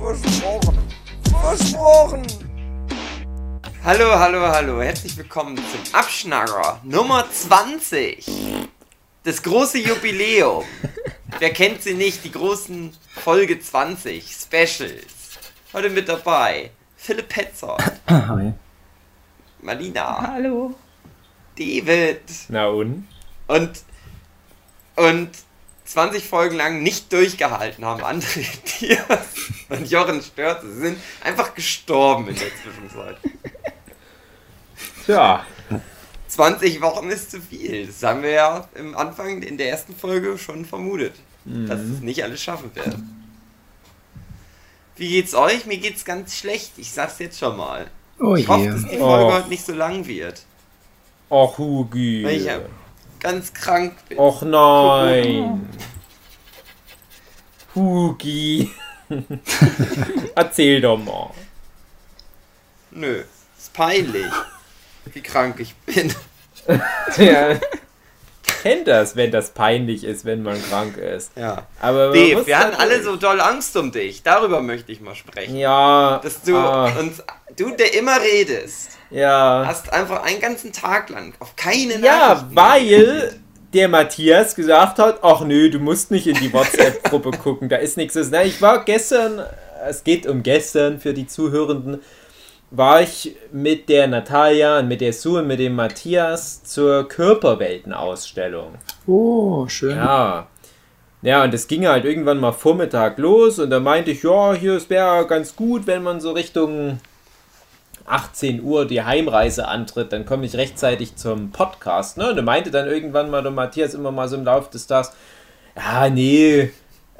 Versprochen. Versprochen. Hallo, hallo, hallo. Herzlich willkommen zum Abschnacker Nummer 20. Das große Jubiläum. Wer kennt sie nicht? Die großen Folge 20 Specials. Heute mit dabei Philipp Petzer, Hi. Marlina, Hallo. David Na und? und und 20 Folgen lang nicht durchgehalten haben André Diaz und Jochen Störze. Sie sind einfach gestorben in der Zwischenzeit. Tja, 20 Wochen ist zu viel. Das haben wir ja im Anfang in der ersten Folge schon vermutet, dass es nicht alles schaffen werden. Wie geht's euch? Mir geht's ganz schlecht. Ich sag's jetzt schon mal. oh Ich hoffe, dass die Folge Och. heute nicht so lang wird, Och, Hugi. weil ich ganz krank bin. Och nein. Hugi. Erzähl doch mal. Nö, ist peinlich, wie krank ich bin. Ja. Kennt das, wenn das peinlich ist, wenn man krank ist. Ja. Aber Dave, wir hatten alle so doll Angst um dich. Darüber möchte ich mal sprechen. Ja. Dass du ah, uns, du, der immer redest, ja. hast einfach einen ganzen Tag lang auf keine Ja, weil der Matthias gesagt hat, ach nö, du musst nicht in die WhatsApp-Gruppe gucken, da ist nichts. Na, ich war gestern, es geht um gestern für die Zuhörenden, war ich mit der Natalia und mit der Sue und mit dem Matthias zur Körperweltenausstellung. Oh, schön. Ja. Ja, und es ging halt irgendwann mal Vormittag los und da meinte ich, ja, hier, es wäre ganz gut, wenn man so Richtung 18 Uhr die Heimreise antritt, dann komme ich rechtzeitig zum Podcast. Ne? Und da meinte dann irgendwann mal der Matthias immer mal so im Laufe des Tages, ja, nee,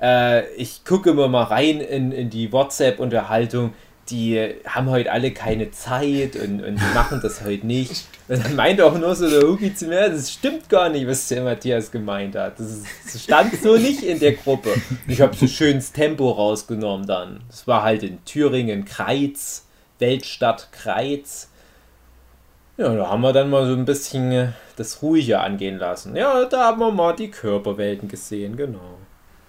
äh, ich gucke immer mal rein in, in die WhatsApp-Unterhaltung. Die haben heute alle keine Zeit und, und machen das heute nicht. Und dann meinte auch nur so der Hugi zu mir, das stimmt gar nicht, was der Matthias gemeint hat. Das, ist, das stand so nicht in der Gruppe. Ich habe so schönes Tempo rausgenommen dann. Das war halt in Thüringen, Kreiz, Weltstadt Kreiz. Ja, da haben wir dann mal so ein bisschen äh, das Ruhige angehen lassen. Ja, da haben wir mal die Körperwelten gesehen, genau.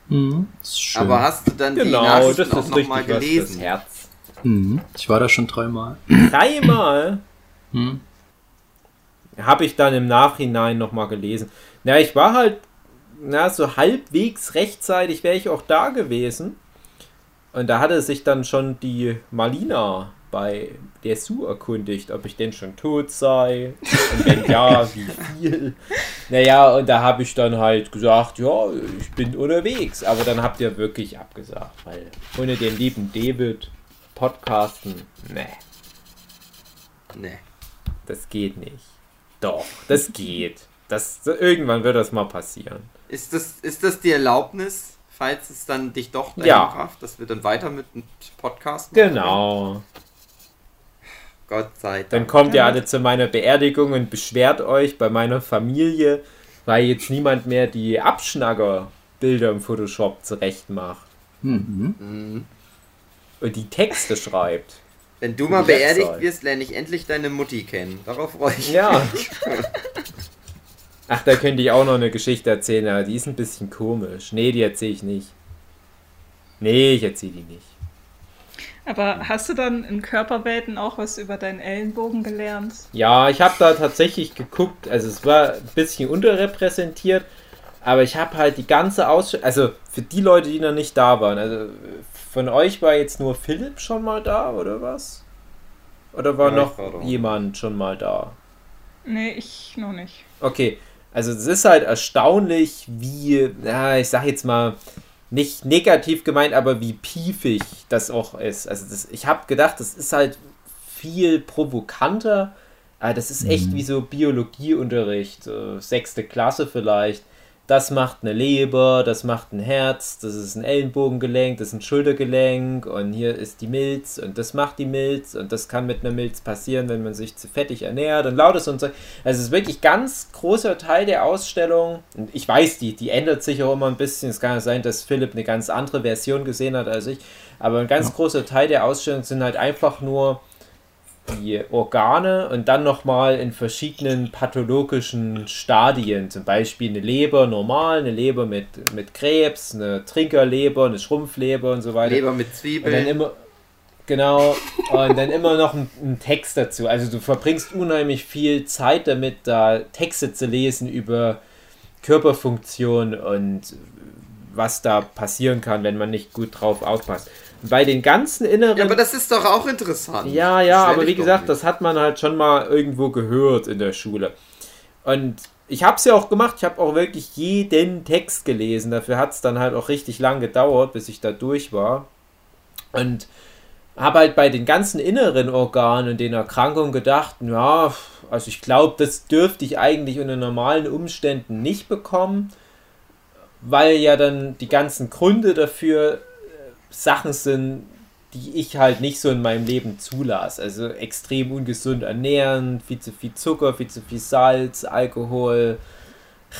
Mhm, ist schön. Aber hast du dann die Genau, Nachrichten das auch ist nochmal was fürs gelesen? Herz. Mhm, ich war da schon dreimal. Dreimal Mhm. habe ich dann im Nachhinein nochmal gelesen. Na, ich war halt, na, so halbwegs rechtzeitig wäre ich auch da gewesen. Und da hatte sich dann schon die Malina bei der Sue erkundigt, ob ich denn schon tot sei. Und wenn ja, wie viel. Naja, und da habe ich dann halt gesagt, ja, ich bin unterwegs. Aber dann habt ihr wirklich abgesagt, weil ohne den lieben David podcasten, ne, Nee. das geht nicht. Doch, das geht. Das, irgendwann wird das mal passieren. Ist das, ist das die Erlaubnis, falls es dann dich doch dahin Ja. rafft, dass wir dann weiter mit dem Podcast machen? Gott sei Dank. Dann kommt ihr alle zu meiner Beerdigung und beschwert euch bei meiner Familie, weil jetzt niemand mehr die Abschnagger-Bilder im Photoshop zurecht macht Mhm. Mhm. und die Texte schreibt. Wenn du mal beerdigt Website. wirst, lerne ich endlich deine Mutti kennen. Darauf freue ich Ja. mich. Ach, da könnte ich auch noch eine Geschichte erzählen, aber die ist ein bisschen komisch. Nee, die erzähle ich nicht. Nee, ich erzähle die nicht. Aber hast du dann in Körperwelten auch was über deinen Ellenbogen gelernt? Ja, ich habe da tatsächlich geguckt, also es war ein bisschen unterrepräsentiert, aber ich habe halt die ganze Ausstellung, also für die Leute, die noch nicht da waren, also von euch war jetzt nur Philipp schon mal da, oder was? Oder war Ja, noch war jemand schon mal da? Nee, ich noch nicht. Okay, also es ist halt erstaunlich, wie, ja, ich sag jetzt mal, nicht negativ gemeint, aber wie piefig das auch ist. Also das, ich habe gedacht, das ist halt viel provokanter, aber das ist echt wie so Biologieunterricht, so sechste Klasse vielleicht, das macht eine Leber, das macht ein Herz, das ist ein Ellenbogengelenk, das ist ein Schultergelenk und hier ist die Milz und das macht die Milz und das kann mit einer Milz passieren, wenn man sich zu fettig ernährt und lautes und so. Also es ist wirklich ganz großer Teil der Ausstellung und ich weiß, die, die ändert sich auch immer ein bisschen. Es kann ja sein, dass Philipp eine ganz andere Version gesehen hat als ich, aber ein ganz großer Teil der Ausstellung sind halt einfach nur die Organe und dann nochmal in verschiedenen pathologischen Stadien. Zum Beispiel eine Leber normal, eine Leber mit, mit Krebs, eine Trinkerleber, eine Schrumpfleber und so weiter. Leber mit Und dann Zwiebeln. immer, genau, und dann immer noch ein, ein Text dazu. Also du verbringst unheimlich viel Zeit damit, da Texte zu lesen über Körperfunktion und was da passieren kann, wenn man nicht gut drauf aufpasst. Bei den ganzen inneren Ja, aber das ist doch auch interessant. ja, ja, aber wie gesagt, das hat man halt schon mal irgendwo gehört in der Schule. Und ich habe es ja auch gemacht, ich habe auch wirklich jeden Text gelesen. Dafür hat es dann halt auch richtig lang gedauert, bis ich da durch war. Und habe halt bei den ganzen inneren Organen und den Erkrankungen gedacht, ja, also ich glaube, das dürfte ich eigentlich unter normalen Umständen nicht bekommen, weil ja dann die ganzen Gründe dafür Sachen sind, die ich halt nicht so in meinem Leben zulasse. Also extrem ungesund ernähren, viel zu viel Zucker, viel zu viel Salz, Alkohol,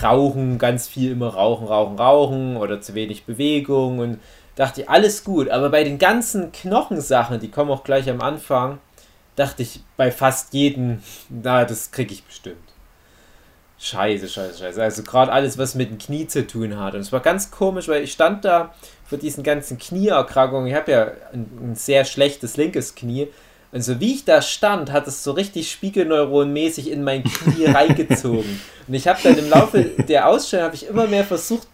Rauchen, ganz viel immer rauchen, rauchen, rauchen oder zu wenig Bewegung und dachte ich, alles gut. Aber bei den ganzen Knochensachen, die kommen auch gleich am Anfang, dachte ich bei fast jedem, na, das kriege ich bestimmt. Scheiße, scheiße, scheiße. Also gerade alles, was mit dem Knie zu tun hat. Und es war ganz komisch, weil ich stand da für diesen ganzen Knieerkrankungen. Ich habe ja ein, ein sehr schlechtes linkes Knie. Und so wie ich da stand, hat es so richtig spiegelneuronmäßig in mein Knie reingezogen. Und ich habe dann im Laufe der Ausstellung habe ich immer mehr versucht,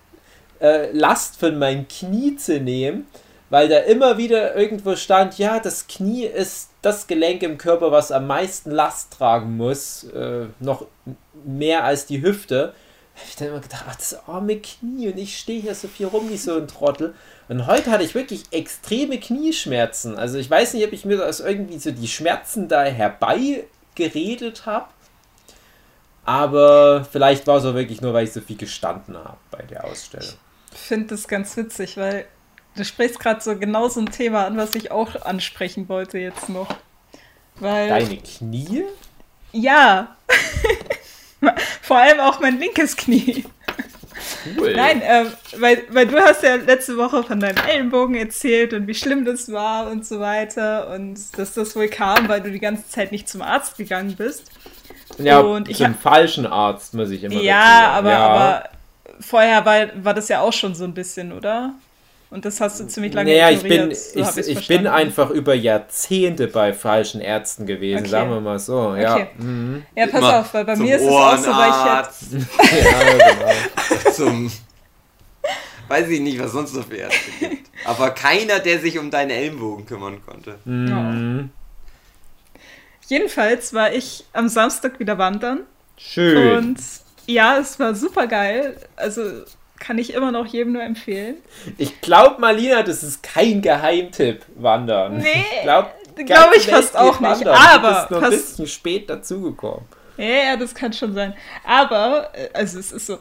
äh, Last von meinem Knie zu nehmen, weil da immer wieder irgendwo stand, ja, das Knie ist das Gelenk im Körper, was am meisten Last tragen muss, äh, noch mehr als die Hüfte. Da hab ich dann immer gedacht, ach, das arme Knie und ich stehe hier so viel rum wie so ein Trottel. Und heute hatte ich wirklich extreme Knieschmerzen. Also ich weiß nicht, ob ich mir das irgendwie so die Schmerzen da herbeigeredet habe. Aber vielleicht war es auch wirklich nur, weil ich so viel gestanden habe bei der Ausstellung. Ich finde das ganz witzig, weil du sprichst gerade so genau so ein Thema an, was ich auch ansprechen wollte jetzt noch. Weil, Deine Knie? ja, vor allem auch mein linkes Knie. Cool. Nein, ähm, weil, weil du hast ja letzte Woche von deinem Ellenbogen erzählt und wie schlimm das war und so weiter und dass das wohl kam, weil du die ganze Zeit nicht zum Arzt gegangen bist. Ja, und ich zum falschen Arzt muss ich immer Ja, sagen. aber, ja. aber vorher war, war das ja auch schon so ein bisschen, oder? Und das hast du ziemlich lange Naja, ich bin, ignoriert. ich, so ich's ich bin einfach über Jahrzehnte bei falschen Ärzten gewesen, Okay. sagen wir mal so. Ja, Okay. mhm. Ja, pass Immer auf, weil bei mir ist es auch so, weil ich jetzt. ja genau. zum. Weiß ich nicht, was sonst noch für Ärzte gibt. Aber keiner, der sich um deinen Ellenbogen kümmern konnte. Mhm. Jedenfalls war ich am Samstag wieder wandern. Schön. Und ja, es war super geil. Also kann ich immer noch jedem nur empfehlen. Ich glaube, Marlina, das ist kein Geheimtipp, Wandern. Nee, glaube, glaub ich fast auch nicht, aber Du bist nur ein bisschen spät dazugekommen. Ja, ja, das kann schon sein. Aber, äh, also es ist so,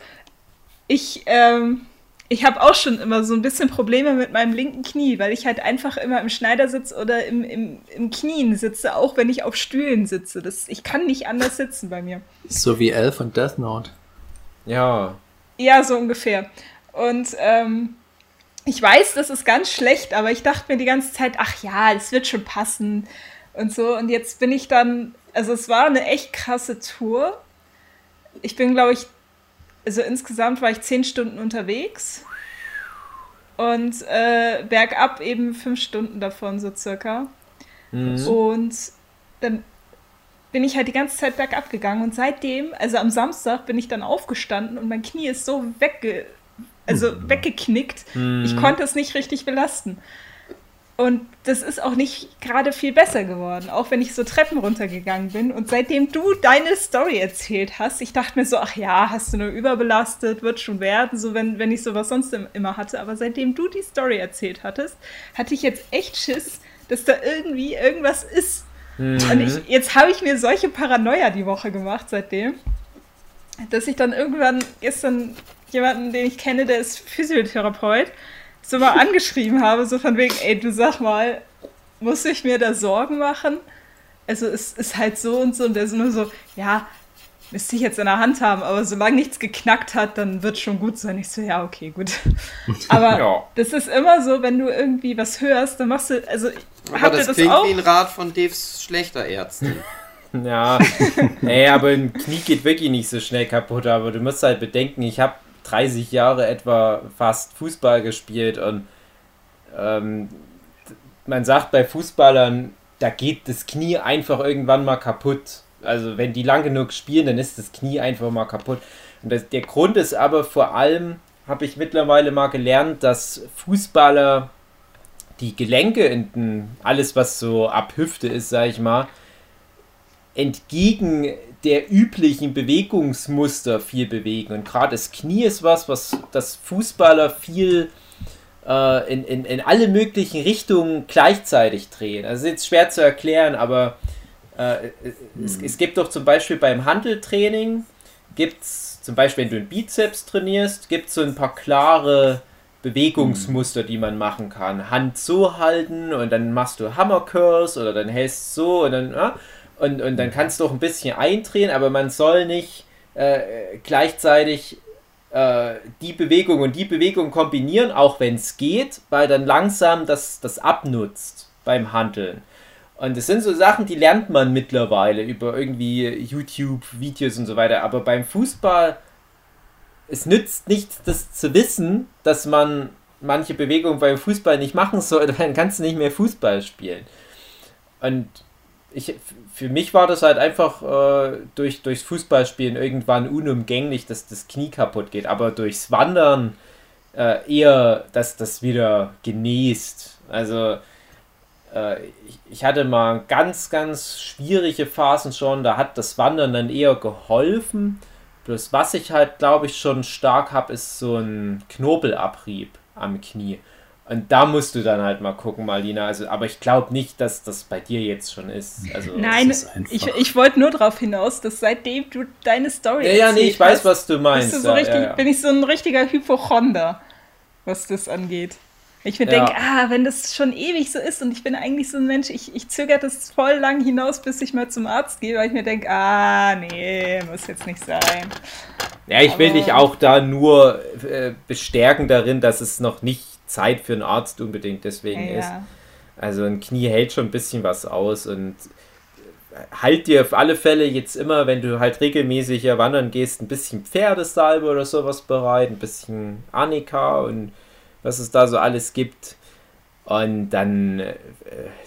ich, ähm, ich habe auch schon immer so ein bisschen Probleme mit meinem linken Knie, weil ich halt einfach immer im Schneidersitz oder im, im, im Knien sitze, auch wenn ich auf Stühlen sitze. Das, ich kann nicht anders sitzen bei mir. So wie Elf und Death Note. Ja. Ja, so ungefähr. Und ähm, ich weiß, das ist ganz schlecht, aber ich dachte mir die ganze Zeit, ach ja, das wird schon passen und so. Und jetzt bin ich dann, also es war eine echt krasse Tour. Ich bin, glaube ich, also insgesamt war ich zehn Stunden unterwegs und äh, bergab eben fünf Stunden davon so circa. Mhm. Und dann bin ich halt die ganze Zeit bergab gegangen und seitdem, also am Samstag, bin ich dann aufgestanden und mein Knie ist so wegge also weggeknickt. Ich konnte es nicht richtig belasten. Und das ist auch nicht gerade viel besser geworden, auch wenn ich so Treppen runtergegangen bin. Und seitdem du deine Story erzählt hast, ich dachte mir so, ach ja, hast du nur überbelastet, wird schon werden, so wenn, wenn ich sowas sonst im- immer hatte. Aber seitdem du die Story erzählt hattest, hatte ich jetzt echt Schiss, dass da irgendwie irgendwas ist. Und ich, jetzt habe ich mir solche Paranoia die Woche gemacht seitdem, dass ich dann irgendwann gestern jemanden, den ich kenne, der ist Physiotherapeut, so mal angeschrieben habe, so von wegen, ey, du sag mal, muss ich mir da Sorgen machen? Also es ist halt so und so und der ist nur so, ja, müsste ich jetzt in der Hand haben, aber solange nichts geknackt hat, dann wird schon gut sein. Ich so, ja, okay, gut. Aber Ja. das ist immer so, wenn du irgendwie was hörst, dann machst du, also Aber das das klingt auch? wie ein Rat von Daves schlechter Ärztin. Ja, ey, aber ein Knie geht wirklich nicht so schnell kaputt. Aber du musst halt bedenken, ich habe 30 Jahre etwa fast Fußball gespielt und ähm, man sagt bei Fußballern, da geht das Knie einfach irgendwann mal kaputt. Also wenn die lang genug spielen, dann ist das Knie einfach mal kaputt. Und das, der Grund ist aber vor allem, habe ich mittlerweile mal gelernt, dass Fußballer die Gelenke in alles was so ab Hüfte ist, sag ich mal, entgegen der üblichen Bewegungsmuster viel bewegen. Und gerade das Knie ist was, was das Fußballer viel äh, in, in, in alle möglichen Richtungen gleichzeitig drehen. Also ist jetzt schwer zu erklären, aber äh, es, es gibt doch zum Beispiel beim Handeltraining, gibt es zum Beispiel, wenn du einen Bizeps trainierst, gibt es so ein paar klare Bewegungsmuster, die man machen kann. Hand so halten und dann machst du Hammer Curls oder dann hältst so und dann, ja, und, und dann kannst du auch ein bisschen eindrehen, aber man soll nicht äh, gleichzeitig äh, die Bewegung und die Bewegung kombinieren, auch wenn es geht, weil dann langsam das, das abnutzt beim Handeln. Und das sind so Sachen, die lernt man mittlerweile über irgendwie YouTube-Videos und so weiter. Aber beim Fußball, es nützt nichts, das zu wissen, dass man manche Bewegungen beim Fußball nicht machen soll, dann kannst du nicht mehr Fußball spielen. Und ich, für mich war das halt einfach äh, durch, durchs Fußballspielen irgendwann unumgänglich, dass das Knie kaputt geht. Aber durchs Wandern äh, eher, dass das wieder genäst. Also ich, ich hatte mal ganz, ganz schwierige Phasen schon. Da hat das Wandern dann eher geholfen. Bloß was ich halt, glaube ich, schon stark habe, ist so ein Knobelabrieb am Knie. Und da musst du dann halt mal gucken, Marlina. Also, aber ich glaube nicht, dass das bei dir jetzt schon ist. Also, Nein, ist ich, ich wollte nur darauf hinaus, dass seitdem du deine Story Ja, ja, nee, ich weiß, was du meinst. bist du so ja, richtig, ja, ja. bin ich so ein richtiger Hypochonder, was das angeht. Ich mir Ja. denke, ah, wenn das schon ewig so ist und ich bin eigentlich so ein Mensch, ich, ich zögere das voll lang hinaus, bis ich mal zum Arzt gehe, weil ich mir denke, ah, nee, muss jetzt nicht sein. Ja, ich will Aber- dich auch da nur äh, bestärken darin, dass es noch nicht Zeit für einen Arzt unbedingt deswegen ist. Ja. Also ein Knie hält schon ein bisschen was aus und halt dir auf alle Fälle jetzt immer, wenn du halt regelmäßig hier wandern gehst, ein bisschen Pferdesalbe oder sowas bereit, ein bisschen Annika und was es da so alles gibt. Und dann äh,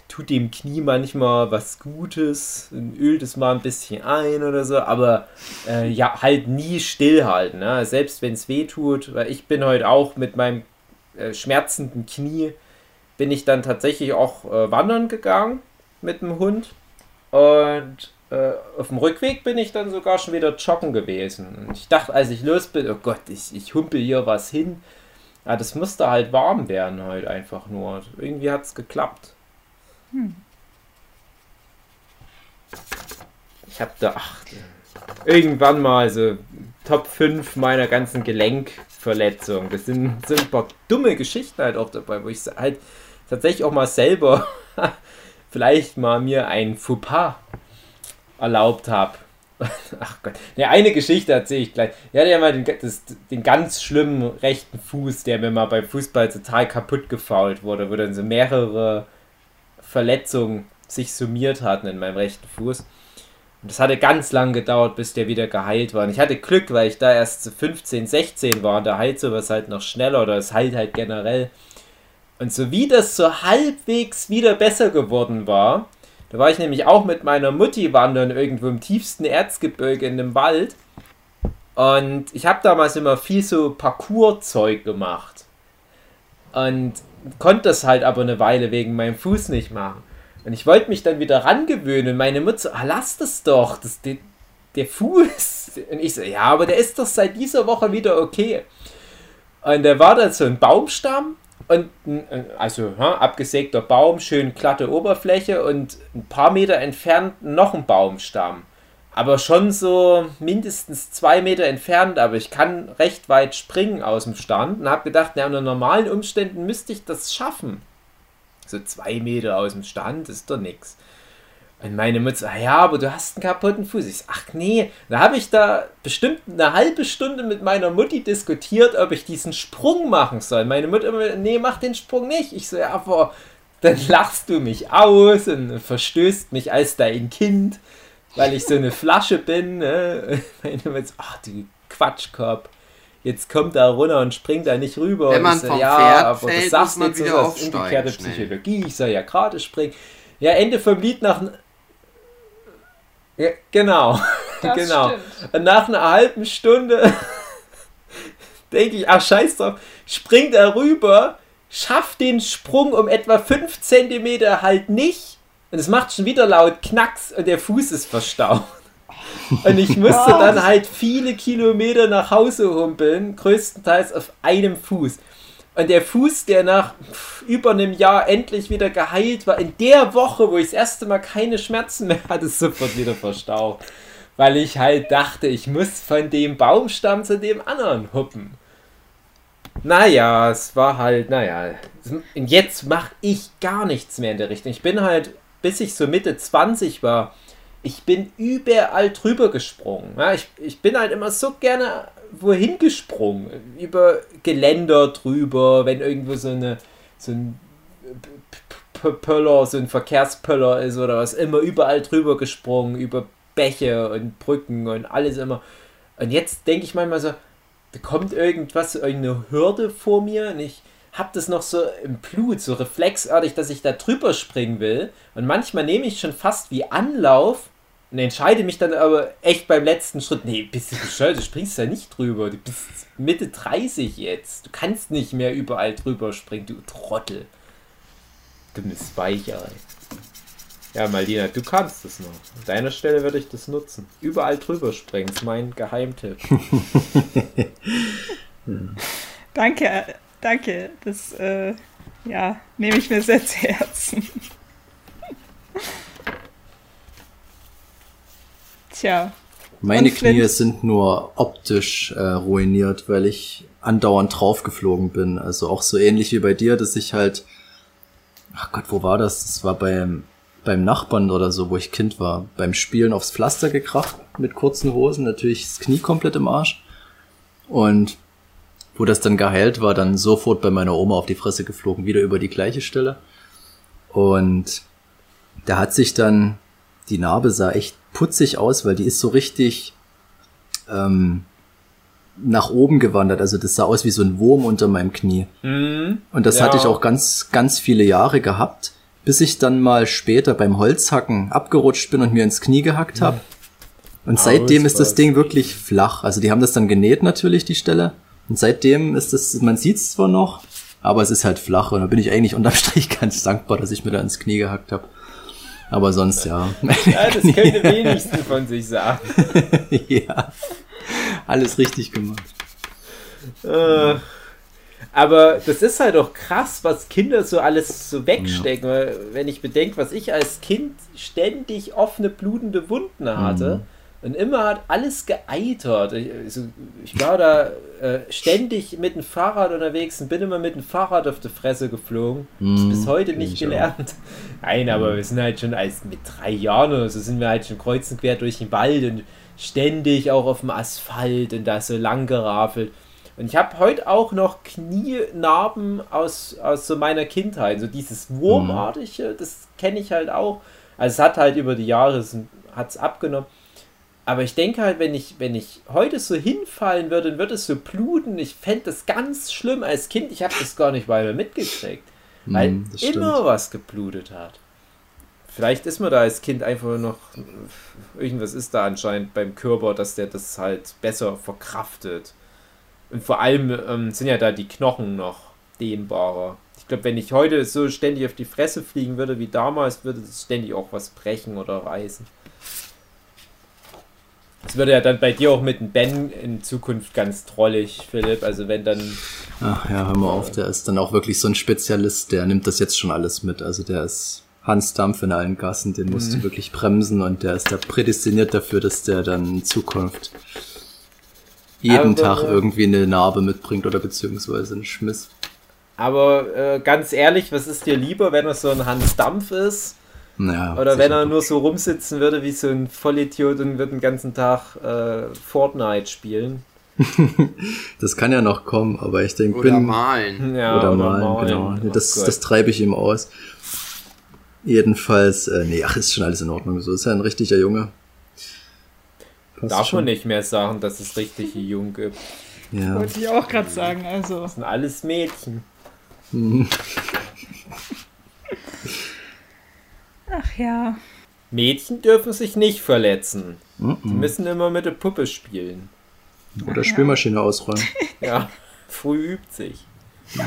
tut dem Knie manchmal was Gutes ölt es mal ein bisschen ein oder so, aber äh, ja, halt nie stillhalten, ne? selbst wenn es weh tut, weil ich bin heute auch mit meinem äh, schmerzenden Knie, bin ich dann tatsächlich auch äh, wandern gegangen mit dem Hund und äh, auf dem Rückweg bin ich dann sogar schon wieder joggen gewesen. Und ich dachte, als ich los bin, oh Gott, ich, ich humpel hier was hin. Ja, das musste halt warm werden heute einfach nur. Irgendwie hat es geklappt. Ich habe da, ach, irgendwann mal so Top 5 meiner ganzen Gelenkverletzungen. Das sind, sind ein paar dumme Geschichten halt auch dabei, wo ich halt tatsächlich auch mal selber vielleicht mal mir ein Fauxpas erlaubt habe. Ach Gott. Ne, eine Geschichte erzähle ich gleich. Ich hatte ja mal den, das, den ganz schlimmen rechten Fuß, der mir mal beim Fußball total kaputt gefault wurde, wo dann so mehrere Verletzungen sich summiert hatten in meinem rechten Fuß. Und das hatte ganz lang gedauert, bis der wieder geheilt war. Und ich hatte Glück, weil ich da erst so 15, 16 war und da heilt sowas halt noch schneller oder es heilt halt generell. Und so wie das so halbwegs wieder besser geworden war, da war ich nämlich auch mit meiner Mutti wandern irgendwo im tiefsten Erzgebirge in dem Wald. Und ich habe damals immer viel so Parcours-Zeug gemacht. Und konnte das halt aber eine Weile wegen meinem Fuß nicht machen. Und ich wollte mich dann wieder rangewöhnen. Meine Mutter so, ah, lass das doch. Das, der, der Fuß. Und ich so, ja, aber der ist doch seit dieser Woche wieder okay. Und da war da so ein Baumstamm und ein, also ja, abgesägter Baum, schön glatte Oberfläche und ein paar Meter entfernt noch ein Baumstamm. aber schon so mindestens zwei Meter entfernt, aber ich kann recht weit springen aus dem Stand und habe gedacht, na, unter normalen Umständen müsste ich das schaffen. So zwei Meter aus dem Stand ist doch nix. Und meine Mutter, ah ja, aber du hast einen kaputten Fuß. Ich so, ach nee, da habe ich da bestimmt eine halbe Stunde mit meiner Mutti diskutiert, ob ich diesen Sprung machen soll. Meine Mutter immer, nee, mach den Sprung nicht. Ich so, ja, aber dann lachst du mich aus und verstößt mich als dein Kind, weil ich so eine Flasche bin. Ne? Meine Mutter, so, ach du Quatschkopf. Jetzt kommt er runter und springt da nicht rüber. Wenn Und man ich so, vom ja, Pferd aber fällt, das sagst man du jetzt wieder so, das umgekehrte. Psychologie. Ich soll ja gerade springen. Ja, Ende vom Lied nach ja, genau. Das genau. stimmt. Und nach einer halben Stunde denke ich, ach scheiß drauf, springt er rüber, schafft den Sprung um etwa 5 cm halt nicht und es macht schon wieder laut Knacks und der Fuß ist verstaucht. Und ich musste dann halt viele Kilometer nach Hause humpeln, größtenteils auf einem Fuß. Und der Fuß, der nach über einem Jahr endlich wieder geheilt war, in der Woche, wo ich das erste Mal keine Schmerzen mehr hatte, sofort wieder verstaucht. Weil ich halt dachte, ich muss von dem Baumstamm zu dem anderen huppen. Naja, es war halt, naja. Und jetzt mache ich gar nichts mehr in der Richtung. Ich bin halt, bis ich so Mitte 20 war, ich bin überall drüber gesprungen. Ich, ich bin halt immer so gerne wohin gesprungen. Über Geländer drüber, wenn irgendwo so eine so ein Pöller, so ein Verkehrspöller ist oder was immer, überall drüber gesprungen, über Bäche und Brücken und alles immer. Und jetzt denke ich manchmal so, da kommt irgendwas, irgendeine Hürde vor mir und ich habe das noch so im Blut, so reflexartig, dass ich da drüber springen will. Und manchmal nehme ich schon fast wie Anlauf und entscheide mich dann aber echt beim letzten Schritt, nee, bist du bescheuert, du springst da nicht drüber. Du bist Mitte 30 jetzt. Du kannst nicht mehr überall drüber springen, du Trottel. Dummes Weichei. Ja, Malina, du kannst es noch. An deiner Stelle würde ich das nutzen. Überall drüber springen, ist mein Geheimtipp. Danke, danke. Das, äh, ja, nehme ich mir sehr zu Herzen. Tja, Meine? Knie sind nur optisch äh, ruiniert, weil ich andauernd draufgeflogen bin. Also auch so ähnlich wie bei dir, dass ich halt, ach Gott, wo war das? Das war beim, beim Nachbarn oder so, wo ich Kind war. Beim Spielen aufs Pflaster gekracht mit kurzen Hosen, natürlich das Knie komplett im Arsch. Und wo das dann geheilt war, dann sofort bei meiner Oma auf die Fresse geflogen, wieder über die gleiche Stelle. Und da hat sich dann, die Narbe sah echt putzig aus, weil die ist so richtig ähm, nach oben gewandert. Also das sah aus wie so ein Wurm unter meinem Knie. Und das Ja. hatte ich auch ganz, ganz viele Jahre gehabt, bis ich dann mal später beim Holzhacken abgerutscht bin und mir ins Knie gehackt habe. Und seitdem ist das. Ding wirklich flach. Also die haben das dann genäht natürlich, die Stelle. Und seitdem ist das, man sieht es zwar noch, aber es ist halt flach. Und da bin ich eigentlich unterm Strich ganz dankbar, dass ich mir da ins Knie gehackt habe. Aber sonst ja. Ja, das könnte wenigstens von sich sagen. ja. Alles richtig gemacht. Äh, aber das ist halt auch krass, was Kinder so alles so wegstecken. Weil Wenn ich bedenke, was ich als Kind ständig offene, blutende Wunden hatte. Und immer hat alles geeitert. Ich, also, ich war da äh, ständig mit dem Fahrrad unterwegs und bin immer mit dem Fahrrad auf die Fresse geflogen. Das Mhm, bis heute kenn nicht ich auch. gelernt. Nein, aber wir sind halt schon als mit drei Jahren oder so sind wir halt schon kreuz und quer durch den Wald und ständig auch auf dem Asphalt und da so lang gerafelt. Und ich habe heute auch noch Knienarben aus, aus so meiner Kindheit. So dieses Wurmartige, das kenne ich halt auch. Also es hat halt über die Jahre hat es abgenommen. Aber ich denke halt, wenn ich, wenn ich heute so hinfallen würde, dann würde es so bluten. Ich fände das ganz schlimm als Kind. Ich habe das gar nicht weiter mitgekriegt. Weil Mm, das stimmt. immer was geblutet hat. Vielleicht ist man da als Kind einfach noch. Irgendwas ist da anscheinend beim Körper, dass der das halt besser verkraftet. Und vor allem ähm, sind ja da die Knochen noch dehnbarer. Ich glaube, wenn ich heute so ständig auf die Fresse fliegen würde wie damals, würde das ständig auch was brechen oder reißen. Das würde ja dann bei dir auch mit dem Ben in Zukunft ganz trollig, Philipp. Also wenn dann Ach ja, hör mal auf, der ist dann auch wirklich so ein Spezialist, der nimmt das jetzt schon alles mit. Also der ist Hans Dampf in allen Gassen, den musst Mhm. du wirklich bremsen und der ist da prädestiniert dafür, dass der dann in Zukunft jeden Aber- Tag irgendwie eine Narbe mitbringt oder beziehungsweise einen Schmiss. Aber äh, ganz ehrlich, was ist dir lieber, wenn er so ein Hans Dampf ist? Naja, Oder wenn er nur so rumsitzen würde wie so ein Vollidiot und würde den ganzen Tag äh, Fortnite spielen? Das kann ja noch kommen, aber ich denke, Oder bin malen. Ja, oder, malen, genau. Oh das, Gott. das treibe ich ihm aus. Jedenfalls, äh, nee, ach, ist schon alles in Ordnung. So ist ja ein richtiger Junge. Passt Darf schon. man nicht mehr sagen, dass es richtig jung gibt. Ja. Wollte ich auch gerade sagen. Also, Das sind alles Mädchen. ach ja. Mädchen dürfen sich nicht verletzen. Die Mhm. müssen immer mit der Puppe spielen. Oder Spülmaschine ausräumen. Ja, früh übt sich.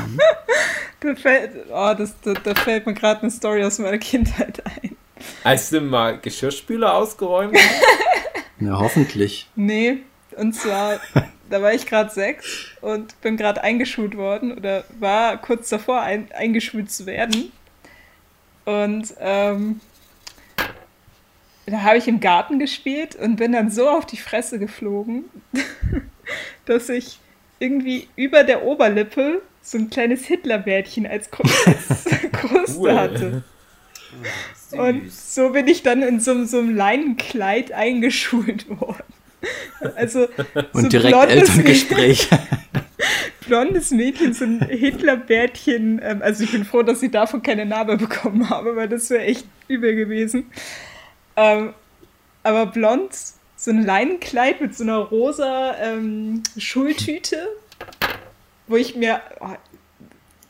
Da fällt, oh, das, da, da fällt mir gerade eine Story aus meiner Kindheit ein. Als du mal Geschirrspüler ausgeräumt hast? Ja, hoffentlich. Nee, und zwar, da war ich gerade sechs und bin gerade eingeschult worden oder war kurz davor, ein, eingeschult zu werden. Und ähm, da habe ich im Garten gespielt und bin dann so auf die Fresse geflogen, dass ich irgendwie über der Oberlippe so ein kleines Hitlerbärtchen als Kruste Kruste Cool. hatte. Und so bin ich dann in so, so einem Leinenkleid eingeschult worden. Also Und so direkt Elterngespräch. Blondes Mädchen, so ein Hitlerbärtchen. Ähm, also ich bin froh, dass ich davon keine Narbe bekommen habe, weil das wäre echt übel gewesen. Ähm, aber blond, so ein Leinenkleid mit so einer rosa ähm, Schultüte, wo ich mir, oh,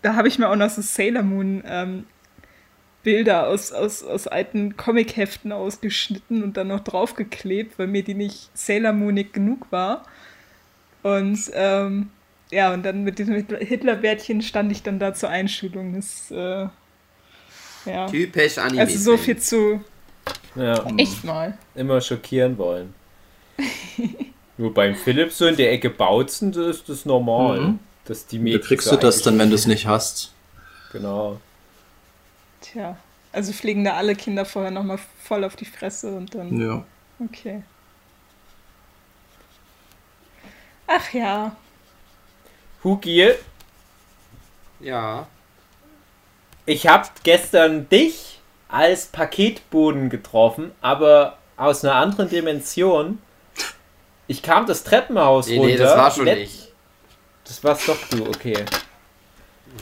da habe ich mir auch noch so Sailor Moon ähm, Bilder aus, aus, aus alten Comicheften ausgeschnitten und dann noch draufgeklebt, weil mir die nicht Sailor Moonig genug war. Und ähm, ja, und dann mit diesem Hitlerbärtchen stand ich dann da zur Einschulung. Das, äh, ja. Typisch Anime. Also so viel zu. Ja, Echt mal. immer schockieren wollen. Nur beim Philipp so in der Ecke Bautzen, da ist das normal. Mhm. Dass die Mädchen kriegst so du das dann, wenn du es nicht hast. Genau. Tja. Also fliegen da alle Kinder vorher nochmal voll auf die Fresse und dann. Ja. Okay. Ach ja. Hugi, Ja. ich habe gestern dich als Paketboden getroffen, aber aus einer anderen Dimension. Ich kam das Treppenhaus Nee, runter. nee, das war schon Let- ich. Das war's doch du, okay.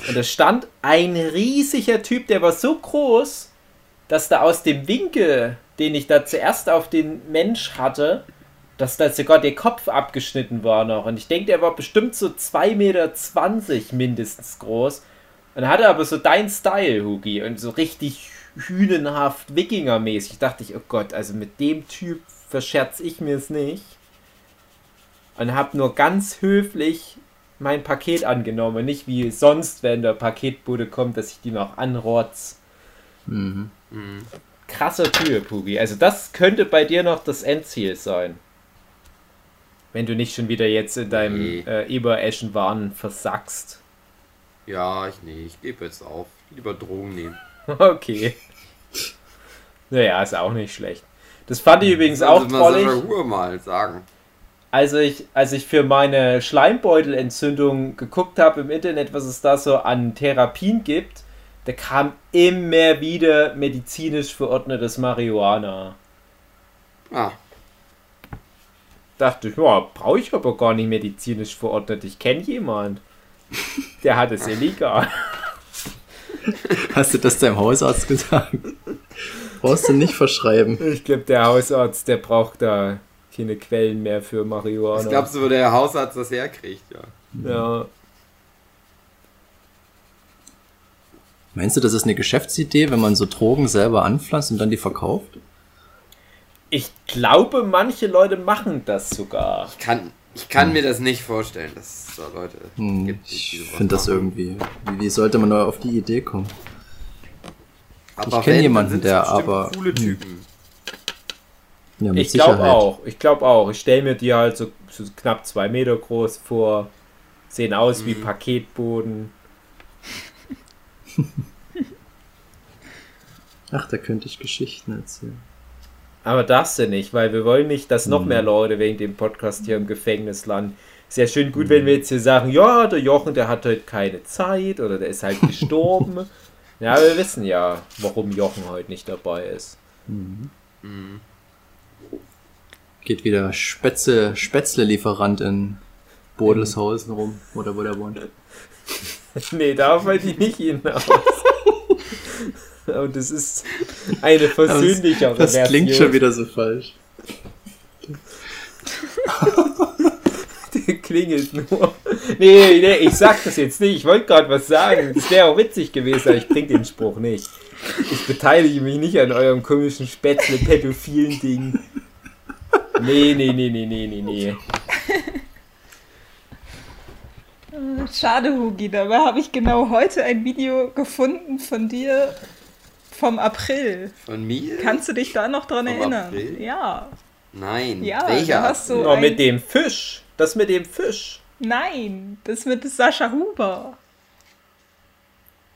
Und da stand ein riesiger Typ, der war so groß, dass da aus dem Winkel, den ich da zuerst auf den Mensch hatte, dass da sogar der Kopf abgeschnitten war noch. Und ich denke, der war bestimmt so 2,20 Meter mindestens groß. Und hatte aber so dein Style, Hugi. Und so richtig hünenhaft, Wikingermäßig. Dachte ich, oh Gott, also mit dem Typ verscherz ich mir es nicht. Und hab nur ganz höflich mein Paket angenommen. Nicht wie sonst, wenn der Paketbude kommt, dass ich die noch anrotz. Mhm. Mhm. Krasser Typ, Hugi. Also das könnte bei dir noch das Endziel sein. Wenn du nicht schon wieder jetzt in deinem Nee. äh, Eber-Eschen-Wahn versackst. Ja, ich nee, ich gebe jetzt auf. Lieber Drogen nehmen. Okay. Naja, ist auch nicht schlecht. Das fand ich übrigens Also auch trollig. Huhr mal sagen. als ich, als ich für meine Schleimbeutelentzündung geguckt habe im Internet, was es da so an Therapien gibt, da kam immer wieder medizinisch verordnetes Marihuana. Ah, Dachte ich, ja, brauche ich aber gar nicht medizinisch verordnet. Ich kenne jemand. Der hat es illegal. Hast du das deinem Hausarzt gesagt? Brauchst du nicht verschreiben. Ich glaube, der Hausarzt, der braucht da keine Quellen mehr für Marihuana. glaubst du, wo der Hausarzt das herkriegt? Ja. Ja. Meinst du, das ist eine Geschäftsidee, wenn man so Drogen selber anpflanzt und dann die verkauft? Ich glaube, manche Leute machen das sogar. Ich kann, ich kann mir das nicht vorstellen, dass es da Leute Hm, gibt, die ich finde das irgendwie. Wie, wie sollte man da auf die Idee kommen? Aber ich kenn wenn, jemanden, der aber- coole hm. Typen. Ja, mit Ich glaube auch. Ich glaube auch. Ich stelle mir die halt so, so knapp zwei Meter groß vor. Sehen aus wie Mhm. Paketboden. Ach, da könnte ich Geschichten erzählen. Aber darfst du nicht, weil wir wollen nicht, dass noch mehr Leute wegen dem Podcast hier im Gefängnis landen. Ist ja schön gut, wenn wir jetzt hier sagen, ja, der Jochen, der hat heute keine Zeit oder der ist halt gestorben. ja, wir wissen ja, warum Jochen heute nicht dabei ist. Geht wieder Spätzle, Spätzle-Lieferant in Bodelshausen rum, oder wo der wohnt. nee, darauf wollte ich nicht hinaus. Und das ist eine versöhnlichere Das klingt Version. schon wieder so falsch. Der klingelt nur. Nee, nee, ich sag das jetzt nicht. Ich wollte gerade was sagen. Das wäre auch witzig gewesen, aber ich bring den Spruch nicht. Ich beteilige mich nicht an eurem komischen Spätzle-pädophilen Ding. Nee, nee, nee, nee, nee, nee, nee. Schade, Hugi, dabei habe ich genau heute ein Video gefunden von dir vom April. Von mir? Kannst du dich da noch dran Vom erinnern? April? Ja. Nein. Ja, Welcher? da hast du Oh, ein, mit dem Fisch. Das mit dem Fisch. Nein, das mit Sascha Huber.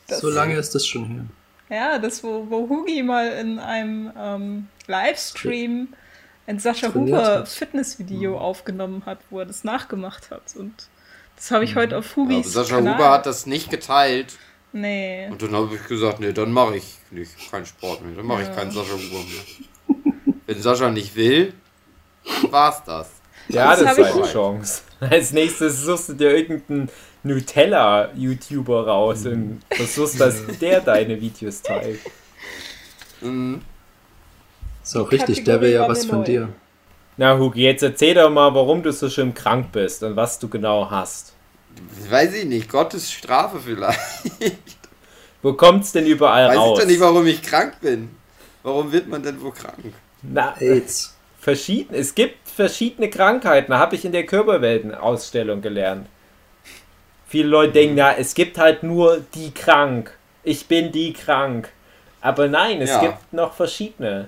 Das- so lange ist das schon her. Ja, das, wo, wo Hugi mal in einem ähm, Livestream ein Sascha Huber. Fitnessvideo aufgenommen hat, wo er das nachgemacht hat. Und das habe Mhm. ich heute auf Ja, Hugis Sascha Kanal. Huber hat das nicht geteilt. Nee. Und dann habe ich gesagt, nee, dann mache ich nicht keinen Sport mehr. Dann mache ich Ja. keinen Sascha Huber mehr. Wenn Sascha nicht will, war's das. Ja, Das das, ist ich- eine Chance. Als nächstes suchst du dir irgendeinen Nutella-YouTuber raus und versuchst, dass der deine Videos teilt. Mhm. Ist auch richtig, der will ja was von dir. Na, Hugi, jetzt erzähl doch mal, warum du so schön krank bist und was du genau hast. Weiß ich nicht, Gottes Strafe vielleicht. Wo kommt's denn überall Weiß raus? ich doch nicht, warum ich krank bin. Warum wird man denn wohl krank? Na, AIDS. verschieden, es gibt verschiedene Krankheiten. Da habe ich in der Körperwelten-Ausstellung gelernt. Viele Leute denken, na, es gibt halt nur die krank. Ich bin die krank. Aber nein, es Ja. gibt noch verschiedene.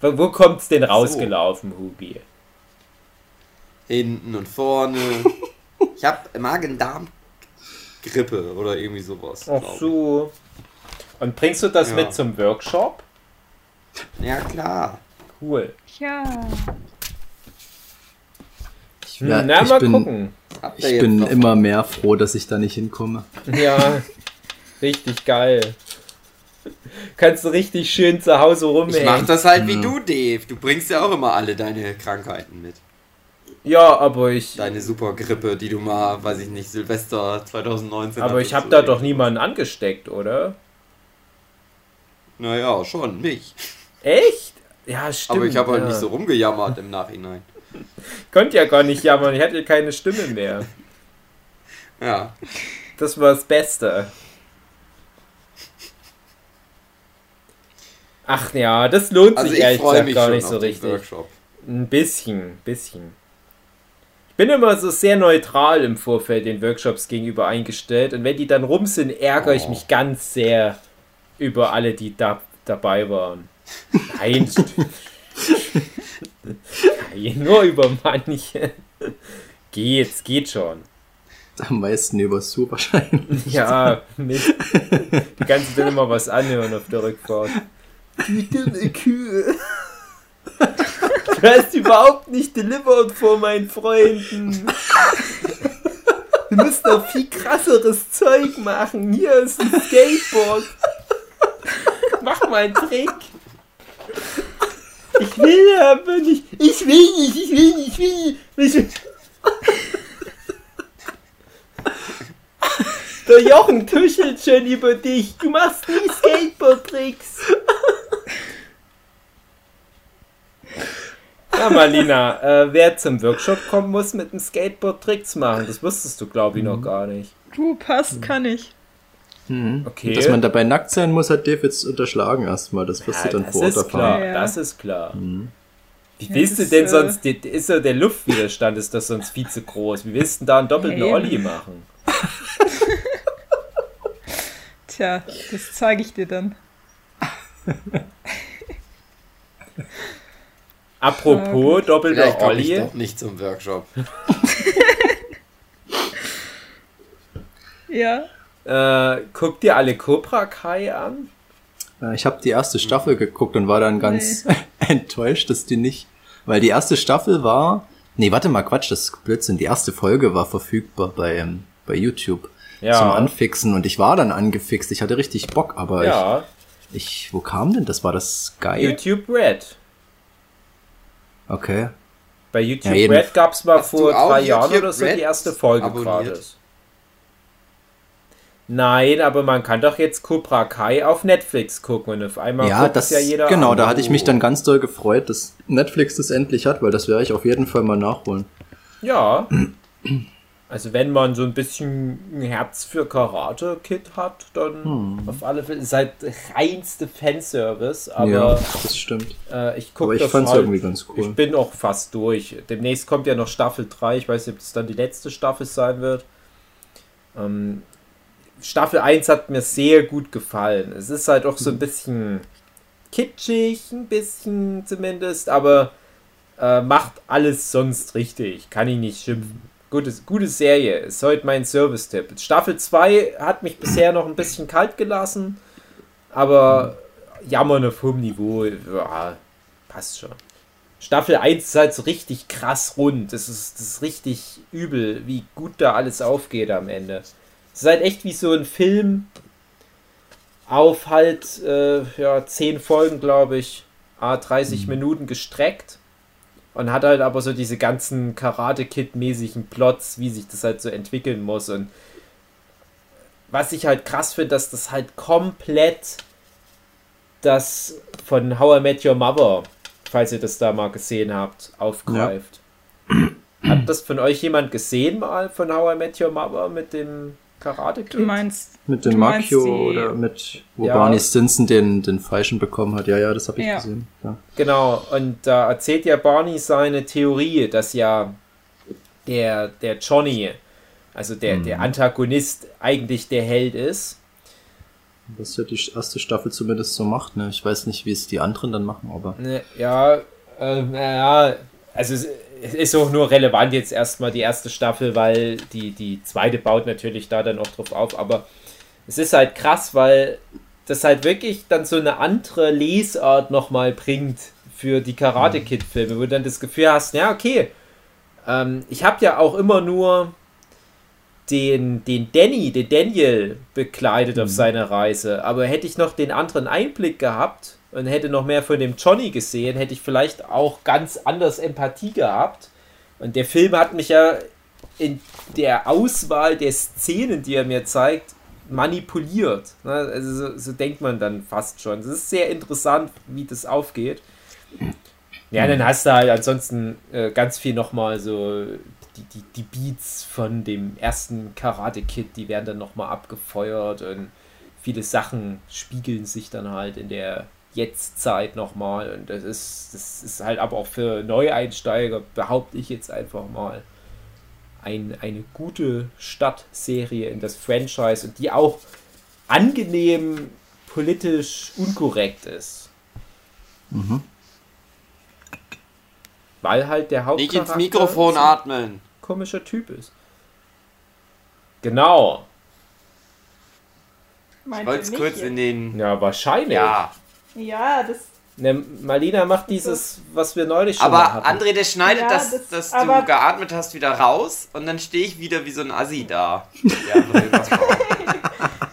Wo, wo kommt's denn rausgelaufen, Hugi? Hinten und vorne. Ich habe Magen-Darm-Grippe oder irgendwie sowas. Ach so. Und bringst du das Ja. mit zum Workshop? Ja, klar. Cool. Ja. Ich, Hm, wär- Na, ich mal bin, gucken. Ich bin immer mehr froh, dass ich da nicht hinkomme. Ja, richtig geil. Kannst du richtig schön zu Hause Ich mach rumhängen. das halt wie du, Dave. Du bringst ja auch immer alle deine Krankheiten mit. Ja, aber ich, Deine Supergrippe, die du mal, weiß ich nicht, Silvester 2019 aber ich habe da doch niemanden angesteckt, oder? Naja, schon, mich. Echt? Ja, stimmt. Aber ich habe halt ja. nicht so rumgejammert im Nachhinein. Konnte ja gar nicht jammern, ich hatte keine Stimme mehr. Ja. Das war das Beste. Ach ja, das lohnt Also sich ich ehrlich gesagt gar nicht so richtig. Workshop. Ein bisschen, ein bisschen. Ich bin immer so sehr neutral im Vorfeld den Workshops gegenüber eingestellt und wenn die dann rum sind, ärgere ich Oh. mich ganz sehr über alle, die da dabei waren. Nein. Nein, nur über manche. Geht's, geht schon. Am meisten über Sue wahrscheinlich. Ja, Mist. Die kannst du dann immer was anhören auf der Rückfahrt. Du Kühe. Du hast überhaupt nicht delivered vor meinen Freunden. Wir müssen noch viel krasseres Zeug machen. Hier ist ein Skateboard. Mach mal einen Trick. Ich will aber nicht. Ich will nicht, ich will nicht, ich will nicht. Der Jochen tuschelt schon über dich. Du machst nie Skateboard-Tricks. Ja, Marlina, äh, wer zum Workshop kommen muss, mit dem Skateboard Tricks machen. Das wusstest du, glaube ich, noch gar nicht. Du, passt, kann ich. Mhm. Okay. Dass man dabei nackt sein muss, hat Dave jetzt unterschlagen erstmal. Das wirst Ja, du dann das vor Ort ist erfahren. klar, Ja, ja. das ist klar. Wie Ja, willst du denn äh, sonst, die- ist ja der Luftwiderstand ist das sonst viel zu groß. Wie willst du denn da einen doppelten eben. Olli machen? Tja, das zeige ich dir dann. Apropos doppelter Vielleicht komme ich Olli. doch nicht zum Workshop. Ja. Äh, guck dir alle Cobra Kai an. Äh, Ich habe die erste Staffel geguckt und war dann ganz enttäuscht, dass die nicht, weil die erste Staffel war, nee, warte mal, Quatsch, das ist Blödsinn, die erste Folge war verfügbar bei, ähm, bei YouTube Ja. zum Anfixen und ich war dann angefixt, ich hatte richtig Bock, aber Ja, ich, ich, wo kam denn das? War das Sky? YouTube Red. Okay. Bei YouTube Ja, Red gab es mal Hast vor drei Jahren YouTube oder so Red die erste Folge abonniert? gratis. Nein, aber man kann doch jetzt Cobra Kai auf Netflix gucken und auf einmal Ja, guckt das, ja jeder genau, an. da hatte ich mich dann ganz doll gefreut, dass Netflix das endlich hat, weil das werde ich auf jeden Fall mal nachholen. Ja. Also wenn man so ein bisschen ein Herz für Karate Kid hat, dann Hm. auf alle Fälle ist halt reinste Fanservice, aber ja, das stimmt. äh, ich gucke das fand's halt, irgendwie ganz cool. Ich bin auch fast durch. Demnächst kommt ja noch Staffel 3, ich weiß nicht, ob das dann die letzte Staffel sein wird. Ähm, Staffel 1 hat mir sehr gut gefallen. Es ist halt auch so ein bisschen kitschig, ein bisschen zumindest, aber äh, macht alles sonst richtig. Kann ich nicht schimpfen. Gutes, gute Serie, ist heute mein Service-Tipp. Staffel 2 hat mich bisher noch ein bisschen kalt gelassen, aber jammern auf hohem Niveau, ja, passt schon. Staffel 1 ist halt so richtig krass rund. Das ist, das ist richtig übel, wie gut da alles aufgeht am Ende. Es ist halt echt wie so ein Film auf halt, äh, ja, 10 Folgen, glaube ich, a 30 Minuten gestreckt. Und hat halt aber so diese ganzen Karate-Kid-mäßigen Plots, wie sich das halt so entwickeln muss. Und was ich halt krass finde, dass das halt komplett das von How I Met Your Mother, falls ihr das da mal gesehen habt, aufgreift. Hat das von euch jemand gesehen mal von How I Met Your Mother mit dem Karate Kid? Du meinst, Mit dem Makio oder mit, wo Ja. Barney Stinson den, den Falschen bekommen hat. Ja, ja, das habe ich Ja. gesehen. Ja. Genau, und da erzählt ja Barney seine Theorie, dass ja der, der Johnny, also der, der Antagonist, eigentlich der Held ist. Was ja die erste Staffel zumindest so macht. Ne? Ich weiß nicht, wie es die anderen dann machen, aber Ne, ja, äh, naja, also es, ist auch nur relevant jetzt erstmal die erste Staffel, weil die, die zweite baut natürlich da dann auch drauf auf, aber es ist halt krass, weil das halt wirklich dann so eine andere Lesart nochmal bringt für die Karate Kid Filme, wo du dann das Gefühl hast, ja, okay, ähm, ich habe ja auch immer nur den, den Danny, den Daniel begleitet auf seiner Reise. Aber hätte ich noch den anderen Einblick gehabt und hätte noch mehr von dem Johnny gesehen, hätte ich vielleicht auch ganz anders Empathie gehabt. Und der Film hat mich ja in der Auswahl der Szenen, die er mir zeigt, manipuliert. Ne? Also so, so denkt man dann fast schon. Es ist sehr interessant, wie das aufgeht. Ja, dann hast du halt ansonsten äh, ganz viel nochmal so die, die, die Beats von dem ersten Karate Kid, die werden dann nochmal abgefeuert und viele Sachen spiegeln sich dann halt in der Jetztzeit nochmal und das ist, das ist halt aber auch für Neueinsteiger, behaupte ich jetzt einfach mal, ein, eine gute Stadtserie in das Franchise und die auch angenehm politisch unkorrekt ist. Weil halt der Nicht Hauptcharakter ins Mikrofon atmen. komischer Typ ist. Genau. meint Ich wollte es nicht kurz jetzt? in den. Ja, wahrscheinlich. Ja. Ja, das. Ne, Marlina macht dieses, was wir neulich schon Aber hatten. André, der schneidet Ja, das, das- dass aber- du geatmet hast, wieder raus und dann stehe ich wieder wie so ein Assi da. Ja,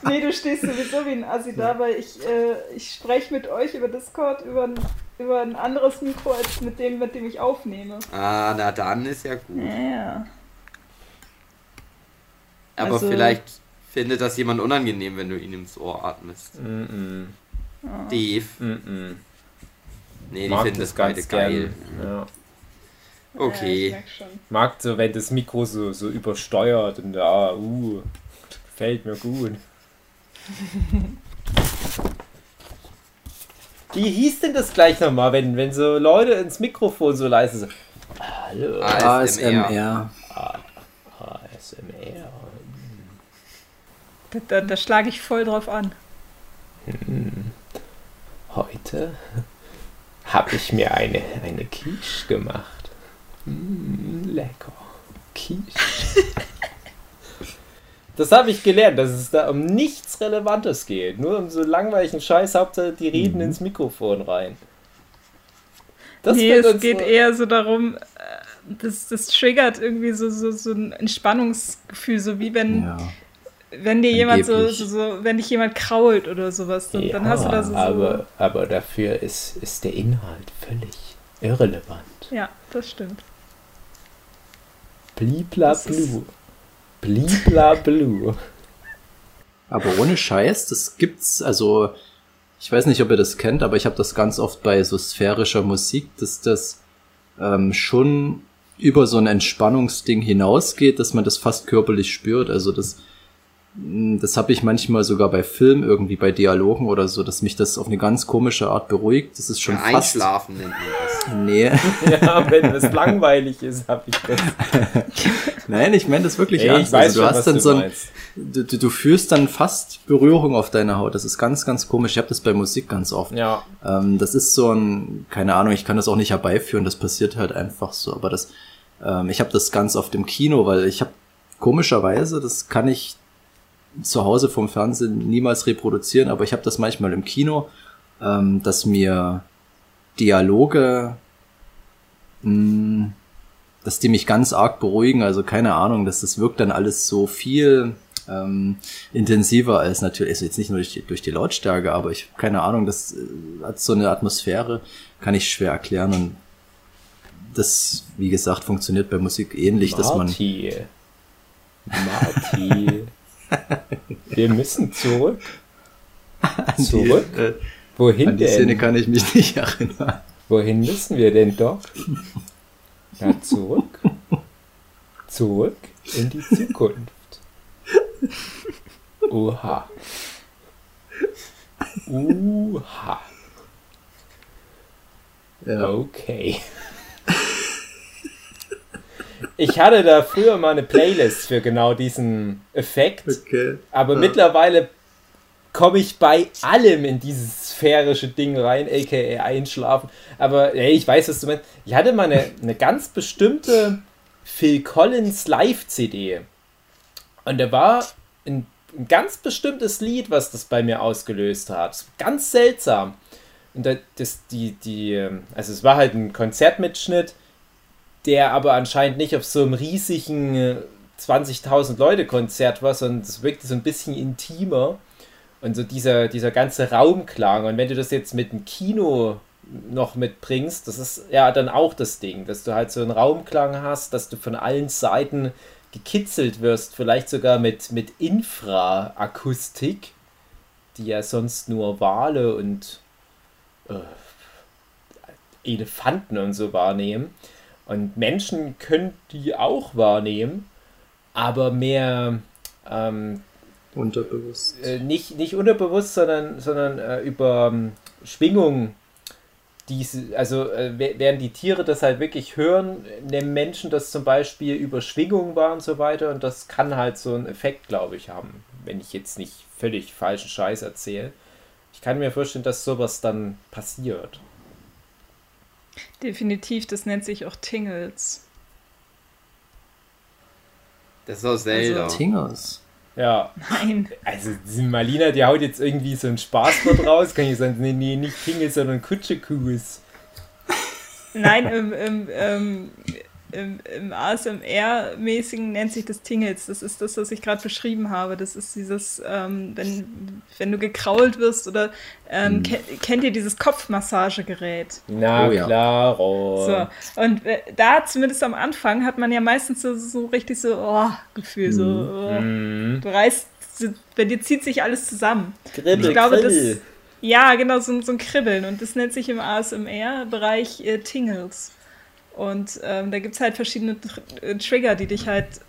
Nee, du stehst sowieso wie ein Assi da, weil ich, äh, ich spreche mit euch über Discord über ein, über ein anderes Mikro als mit dem, mit dem ich aufnehme. ah, na dann ist ja gut. Ja. Aber Also- vielleicht findet das jemand unangenehm, wenn du ihn ins Ohr atmest. Mm Dave. -mm. Mm Nee, die Mag finden das das beide ganz geil. gern. Ja. Ja, ich Okay. schon. Mag so, wenn das Mikro so, so übersteuert und ja, uh, gefällt mir gut. Wie hieß denn das gleich nochmal, wenn, wenn so Leute ins Mikrofon so leise sind? Hallo, ASMR. ASMR. Da, da, da schlage ich voll drauf an. Heute habe ich mir eine, eine Quiche gemacht. Mm, lecker. Quiche. Das habe ich gelernt, dass es da um nichts Relevantes geht. Nur um so langweiligen Scheiß, Hauptsache die reden Mhm. ins Mikrofon rein. Das nee, es geht so- eher so darum, äh, das, das triggert irgendwie so, so, so ein Entspannungsgefühl, so wie wenn, Ja. Wenn dir jemand so, so, so, wenn dich jemand krault oder sowas, dann, dann hast du da so, so aber, aber dafür ist, ist der Inhalt völlig irrelevant. Ja, das stimmt. Blibla blue. Blibla blue. Aber ohne Scheiß, das gibt's, also ich weiß nicht, ob ihr das kennt, aber ich habe das ganz oft bei so sphärischer Musik, dass das ähm, schon über so ein Entspannungsding hinausgeht, dass man das fast körperlich spürt. Also das, das habe ich manchmal sogar bei Filmen, irgendwie bei Dialogen oder so, dass mich das auf eine ganz komische Art beruhigt. Das ist schon Ja, fast. Einschlafen nennt man das. Nee, Ja, wenn es langweilig ist, habe ich das. nein, ich meine das wirklich Ey, ernst. ich weiß also, du schon, hast was dann du so ein, du, du fühlst dann fast Berührung auf deiner Haut. Das ist ganz, ganz komisch. Ich habe das bei Musik ganz oft. Ja, Ähm, das ist so ein, keine Ahnung, ich kann das auch nicht herbeiführen, das passiert halt einfach so. Aber das, ähm, ich habe das ganz oft im Kino, weil ich habe komischerweise, das kann ich zu Hause vom Fernsehen niemals reproduzieren, aber ich habe das manchmal im Kino, ähm, dass mir Dialoge, mh, dass die mich ganz arg beruhigen. Also keine Ahnung, dass das wirkt dann alles so viel ähm, intensiver als natürlich, also jetzt nicht nur durch die, durch die Lautstärke, aber ich keine Ahnung, das äh, hat so eine Atmosphäre, kann ich schwer erklären und das, wie gesagt, funktioniert bei Musik ähnlich, dass man Marty. Wir müssen zurück. Zurück? Die, äh, Wohin an die Szene denn? kann ich mich nicht erinnern. Wohin müssen wir denn doch? Ja, zurück. Zurück in die Zukunft. Oha. Uha. Ja. Okay. Ich hatte da früher mal eine Playlist für genau diesen Effekt. Okay. Aber Ja. mittlerweile komme ich bei allem in dieses sphärische Ding rein, aka einschlafen. Aber ey, ich weiß, was du meinst. Ich hatte mal eine, eine ganz bestimmte Phil Collins Live-CD. Und da war ein, ein ganz bestimmtes Lied, was das bei mir ausgelöst hat. Ganz seltsam. Und da, das, die, die, ähm, also es war halt ein Konzertmitschnitt, der aber anscheinend nicht auf so einem riesigen äh, 20.000 Leute Konzert war, sondern es wirkte so ein bisschen intimer und so dieser, dieser ganze Raumklang. Und wenn du das jetzt mit dem Kino noch mitbringst, das ist ja dann auch das Ding, dass du halt so einen Raumklang hast, dass du von allen Seiten gekitzelt wirst, vielleicht sogar mit, mit Infraakustik, die ja sonst nur Wale und äh, Elefanten und so wahrnehmen. Und Menschen können die auch wahrnehmen, aber mehr ähm, Unterbewusst. äh, nicht, nicht unterbewusst, sondern, sondern äh, über ähm, Schwingung. Diese, also äh, während die Tiere das halt wirklich hören, nehmen Menschen das zum Beispiel über Schwingung wahr und so weiter und das kann halt so einen Effekt, glaube ich, haben, wenn ich jetzt nicht völlig falschen Scheiß erzähle. Ich kann mir vorstellen, dass sowas dann passiert. Definitiv, das nennt sich auch Tingles. Das ist aus Zelda. Tingers. Ja, Nein. also die Malina, die haut jetzt irgendwie so ein Spaßwort raus, kann ich sagen, nee, nee, nicht Tingle, sondern Kutschekus. Nein, im, im, ähm, im, im ASMR-mäßigen nennt sich das Tingles. Das ist das, was ich gerade beschrieben habe. Das ist dieses, ähm, wenn, wenn du gekrault wirst oder ähm, ke kennt ihr dieses Kopfmassagegerät? Na Oh ja. klar, So. Und äh, da zumindest am Anfang hat man ja meistens so, so richtig so oh, Gefühl, so oh, Mhm. du reißt, bei dir zieht sich alles zusammen. Kribbel, Ich glaube, kribbel. das- Ja, genau, so, ein- so ein Kribbeln. Und das nennt sich im ASMR-Bereich äh, Tingles. Und ähm, da gibt es halt verschiedene Tr äh, Trigger, die dich halt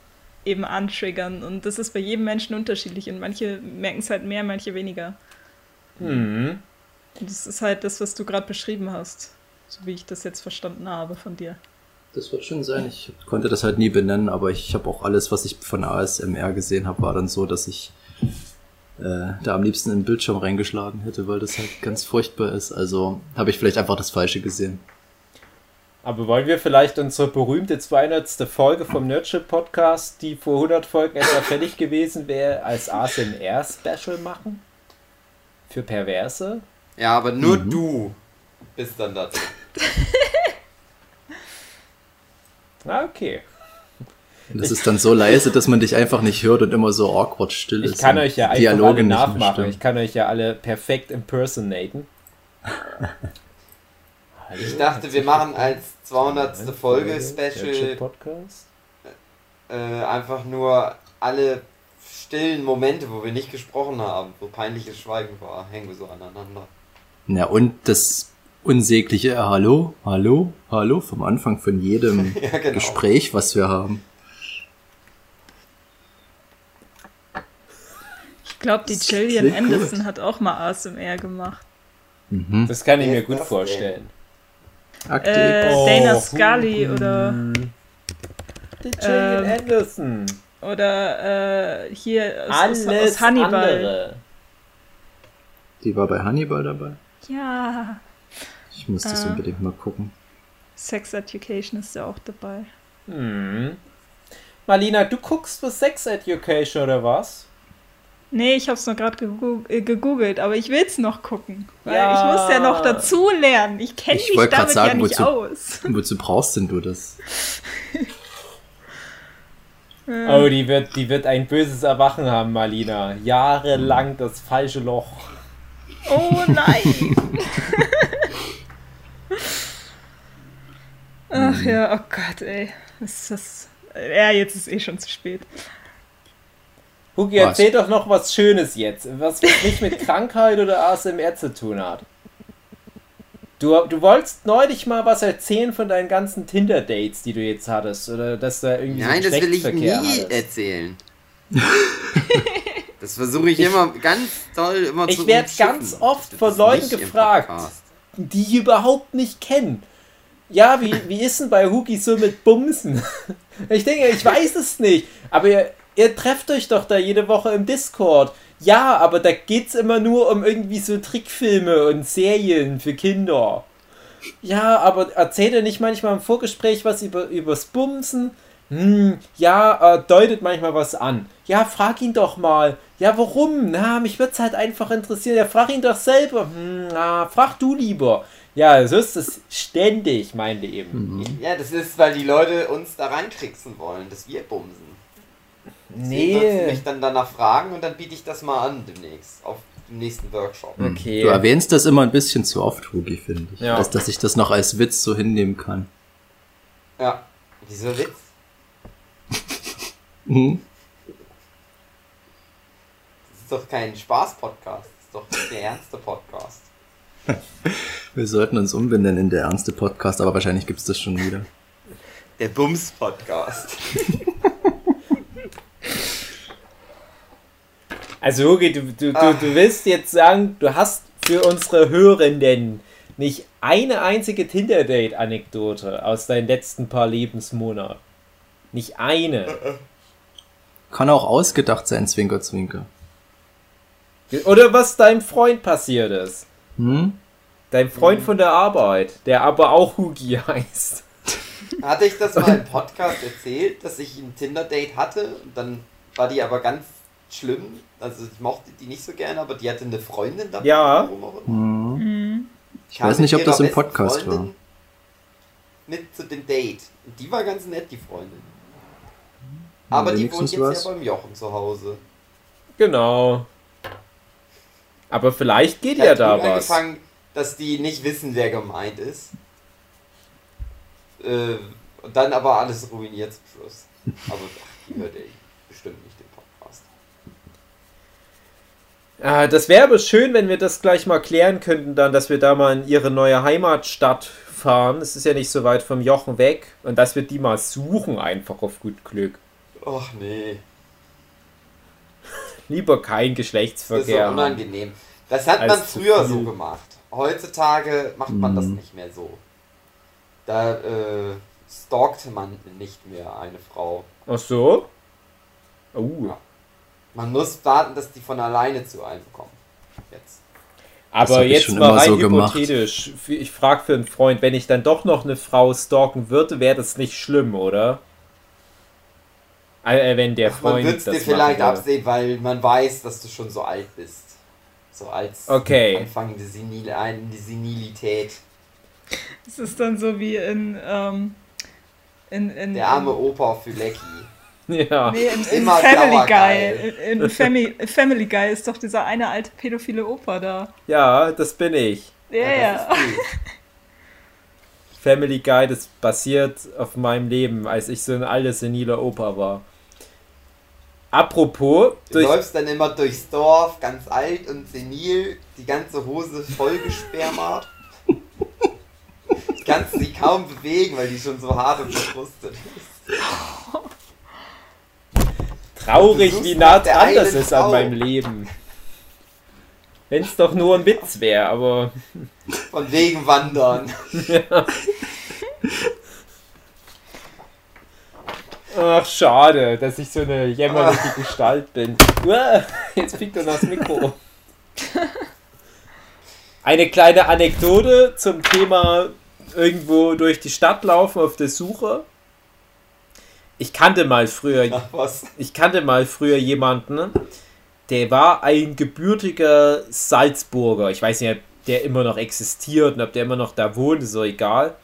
eben antriggern. Und das ist bei jedem Menschen unterschiedlich. Und manche merken es halt mehr, manche weniger. Mhm. Und das ist halt das, was du gerade beschrieben hast. So wie ich das jetzt verstanden habe von dir. Das wird schon sein. Ich konnte das halt nie benennen, aber ich habe auch alles, was ich von ASMR gesehen habe, war dann so, dass ich äh, da am liebsten in den Bildschirm reingeschlagen hätte, weil das halt ganz furchtbar ist. Also habe ich vielleicht einfach das Falsche gesehen. Aber wollen wir vielleicht unsere berühmte 200. Folge vom Nerdship Podcast, die vor 100 Folgen etwa fertig gewesen wäre, als ASMR-Special machen? Für Perverse? Ja, aber nur du bist dann da drin. Ah, okay. Und das ist dann so leise, dass man dich einfach nicht hört und immer so awkward still Ich ist. kann und euch ja einfach Dialoge alle nachmachen. Ich kann euch ja alle perfekt impersonaten. Ich dachte, wir machen als 200. Folge Special Podcast. äh, einfach nur alle stillen Momente, wo wir nicht gesprochen haben, wo peinliches Schweigen war, hängen wir so aneinander. Ja, und das unsägliche Hallo, Hallo, Hallo vom Anfang von jedem Ja, genau. Gespräch, was wir haben. Ich glaube, die Gillian klingt gut. Anderson hat auch mal ASMR gemacht. Mhm. Das kann ich mir gut vorstellen. Aktiv. Äh, Oh, Dana Scully hm. oder, Die Ähm, Anderson. oder äh, hier aus, Alles aus, aus Hannibal. andere. Die war bei Hannibal dabei. Ja, Ich muss das Äh. unbedingt mal gucken. Sex Education ist ja auch dabei. Hm. Marlina, du guckst für Sex Education oder was? Nee, ich hab's nur gerade äh, gegoogelt, aber ich will's noch gucken. Weil Ja. ich muss ja noch dazu lernen. Ich kenne Ich mich damit sagen, ja nicht wozu- aus. Wozu brauchst denn du das? Oh, die wird, die wird ein böses Erwachen haben, Marlina. Jahrelang das falsche Loch. Oh nein! Ach ja, oh Gott, ey. Ist das? Ja, jetzt ist eh schon zu spät. Hugi, erzähl doch noch was Schönes jetzt, was nicht mit Krankheit oder ASMR zu tun hat. Du, du wolltest neulich mal was erzählen von deinen ganzen Tinder-Dates, die du jetzt hattest, oder dass da irgendwie Nein, so das will ich nie hattest. erzählen. das versuche ich, immer ganz toll immer Ich zu werd umschiffen. ganz oft von Leuten gefragt. Die ich überhaupt nicht kennen. Ja, wie, wie ist denn bei Hugi so mit Bumsen? Ich denke, ich weiß es nicht. Aber ihr, ihr trefft euch doch da jede Woche im Discord. Ja, aber da geht's immer nur um irgendwie so Trickfilme und Serien für Kinder. Ja, aber erzählt ihr nicht manchmal im Vorgespräch was über, übers Bumsen? Hm, ja, äh, deutet manchmal was an. Ja, frag ihn doch mal. Ja, warum? Na, mich wird's halt einfach interessieren. Ja, frag ihn doch selber. Hm, na, frag du lieber. Ja, so ist es ständig, mein Leben. Ja, das ist, weil die Leute uns da reintricksen wollen, dass wir bumsen. Sie sollten Nee. mich dann danach fragen und dann biete ich das mal an demnächst, auf dem nächsten Workshop. Okay. Du erwähnst das immer ein bisschen zu oft, Hugi, finde ich. Ja. Dass, dass ich das noch als Witz so hinnehmen kann. Ja, dieser Witz. Mhm. Das ist doch kein Spaß-Podcast, das ist doch der ernste Podcast. Wir sollten uns umbenennen in der ernste Podcast, aber wahrscheinlich gibt's das schon wieder. Der Bums-Podcast. Also, Hugi, du, du, du, Ah. du willst jetzt sagen, du hast für unsere Hörenden nicht eine einzige Tinder-Date-Anekdote aus deinen letzten paar Lebensmonaten. Nicht eine. Kann auch ausgedacht sein, Zwinker, Zwinker. Oder was deinem Freund passiert ist. Hm? Dein Freund von der Arbeit, der aber auch Hugi heißt. Hatte ich das mal im Podcast erzählt, dass ich ein Tinder-Date hatte und dann war die aber ganz schlimm. Also ich mochte die nicht so gerne, aber die hatte eine Freundin dabei. Ja. warum auch immer. Hm. Ich weiß nicht, ob das im Podcast Freundin war. Mit zu dem Date. Und die war ganz nett, die Freundin. Aber die wohnt jetzt was. ja beim Jochen zu Hause. Genau. Aber vielleicht geht ja hat da was. angefangen, dass die nicht wissen, wer gemeint ist. Äh, und dann aber alles ruiniert zum Schluss. Aber ach, die hört eh bestimmt nicht den Podcast. Ah, das wäre aber schön, wenn wir das gleich mal klären könnten, dann, dass wir da mal in ihre neue Heimatstadt fahren. Es ist ja nicht so weit vom Jochen weg. Und dass wir die mal suchen, einfach auf gut Glück. Och nee. Lieber kein Das ist so Geschlechtsverkehr. unangenehm. Das hat man früher so gemacht. Heutzutage macht man das Mhm. nicht mehr so. Da äh, stalkt man nicht mehr eine Frau. Ach so? Oh. Ja. Man muss warten, dass die von alleine zu einem kommen. Jetzt. Aber jetzt schon mal immer rein so gemacht. hypothetisch. Ich frage für einen Freund, wenn ich dann doch noch eine Frau stalken würde, wäre das nicht schlimm, oder? Äh, wenn der Man Freund wird es das dir vielleicht absehen, weil man weiß, dass du schon so alt bist. So als Okay. anfangende Senil, ein- die Senilität. Es ist dann so wie in, ähm, in, in, Der arme Opa Fülecki. Ja. Nee, in, in Immer Family. Guy. In, in Family, Family Guy ist doch dieser eine alte pädophile Opa da. ja, das bin ich. Ja, ja. Family Guy, das basiert auf meinem Leben, als ich so ein alter seniler Opa war. Apropos, Du läufst dann immer durchs Dorf, ganz alt und senil, die ganze Hose vollgespermert. Kannst sie kaum bewegen, weil die schon so hart und verkrustet ist. traurig, wie nah dran das ist an Frau. meinem Leben. Wenn es doch nur ein Witz wäre, aber Von wegen Wandern. ach schade, dass ich so eine jämmerliche Gestalt bin. Uah, Jetzt fliegt er das Mikro. Eine kleine Anekdote zum Thema irgendwo durch die Stadt laufen auf der Suche. Ich kannte mal früher Ach ich kannte mal früher jemanden, der war ein gebürtiger Salzburger. Ich weiß nicht, ob der immer noch existiert und ob der immer noch da wohnt, ist so egal.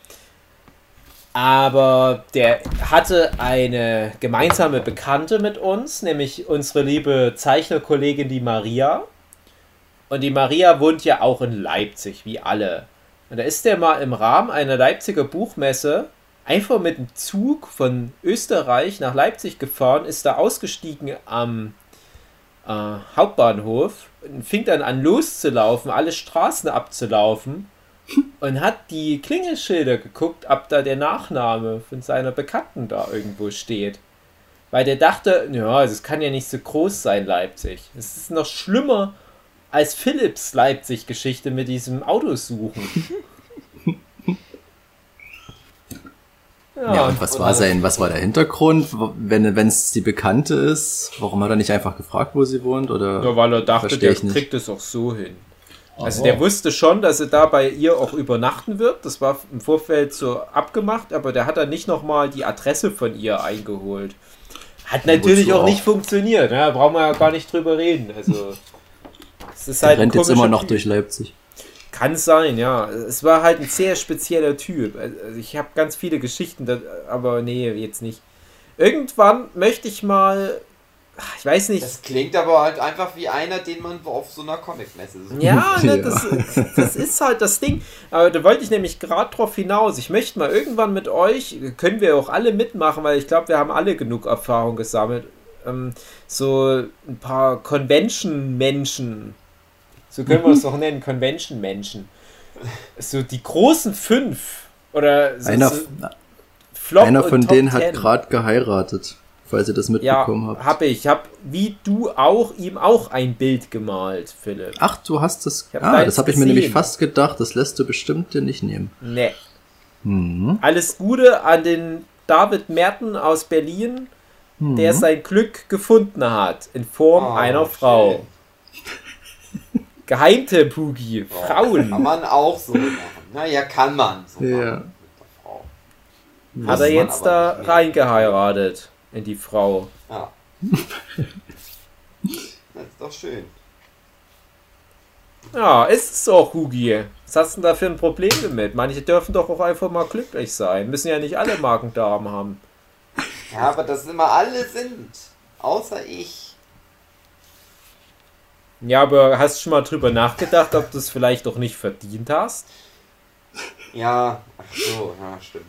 Aber der hatte eine gemeinsame Bekannte mit uns, nämlich unsere liebe Zeichnerkollegin, die Maria. Und die Maria wohnt ja auch in Leipzig, wie alle. Und da ist der mal im Rahmen einer Leipziger Buchmesse einfach mit dem Zug von Österreich nach Leipzig gefahren, ist da ausgestiegen am äh, Hauptbahnhof und fing dann an loszulaufen, alle Straßen abzulaufen und hat die Klingelschilder geguckt, ob da der Nachname von seiner Bekannten da irgendwo steht. Weil der dachte, ja, das kann ja nicht so groß sein, Leipzig. Es ist noch schlimmer als Philips Leipzig-Geschichte mit diesem Autosuchen. Ja, und was war sein, was war der Hintergrund? Wenn wenn es die Bekannte ist, warum hat er nicht einfach gefragt, wo sie wohnt? Oder Nur weil er dachte, der kriegt es auch so hin. Also Oh. der wusste schon, dass er da bei ihr auch übernachten wird. Das war im Vorfeld so abgemacht, aber der hat dann nicht nochmal die Adresse von ihr eingeholt. Hat natürlich auch auch? nicht funktioniert. Ja, brauchen wir ja gar nicht drüber reden. Also es ist der halt rennt jetzt immer noch Typ. durch Leipzig? Kann sein, ja. Es war halt ein sehr spezieller Typ. Also ich habe ganz viele Geschichten, aber nee, jetzt nicht. Irgendwann möchte ich mal, ich weiß nicht, Das klingt aber halt einfach wie einer, den man auf so einer Comicmesse sucht. Ja, ne. Das, das ist halt das Ding. Aber da wollte ich nämlich gerade drauf hinaus. Ich möchte mal irgendwann mit euch, können wir auch alle mitmachen, weil ich glaube, wir haben alle genug Erfahrung gesammelt. Ähm, so ein paar Convention-Menschen. So können wir es auch nennen, Convention-Menschen. So die großen fünf. Oder so, Einer, so Flop einer von denen hat 10. gerade geheiratet, falls ihr das Ja, mitbekommen habt. habe ich. Habe, wie du auch, ihm auch ein Bild gemalt, Philipp. Ach, du hast das. Ich hab ah, das habe ich mir nämlich fast gedacht. Das lässt du bestimmt dir nicht nehmen. Nee. Mhm. Alles Gute an den David Merten aus Berlin, der Mhm. sein Glück gefunden hat in Form Oh, einer Frau. schön. Geheimtipp, Hugi. Kann Frauen. man auch so machen. Naja, kann man so Ja. machen. Mit der Frau. Hat er jetzt da reingeheiratet in die Frau. Ja. das ist doch schön. Ja, ist es auch, Hugi. Was hast du denn da für ein Problem damit? Manche dürfen doch auch einfach mal glücklich sein. Müssen ja nicht alle Magen-Darm haben. Ja, aber das immer alle sind. Außer ich. Ja, aber hast du schon mal drüber nachgedacht, ob du es vielleicht doch nicht verdient hast? Ja, ach so, ja, stimmt.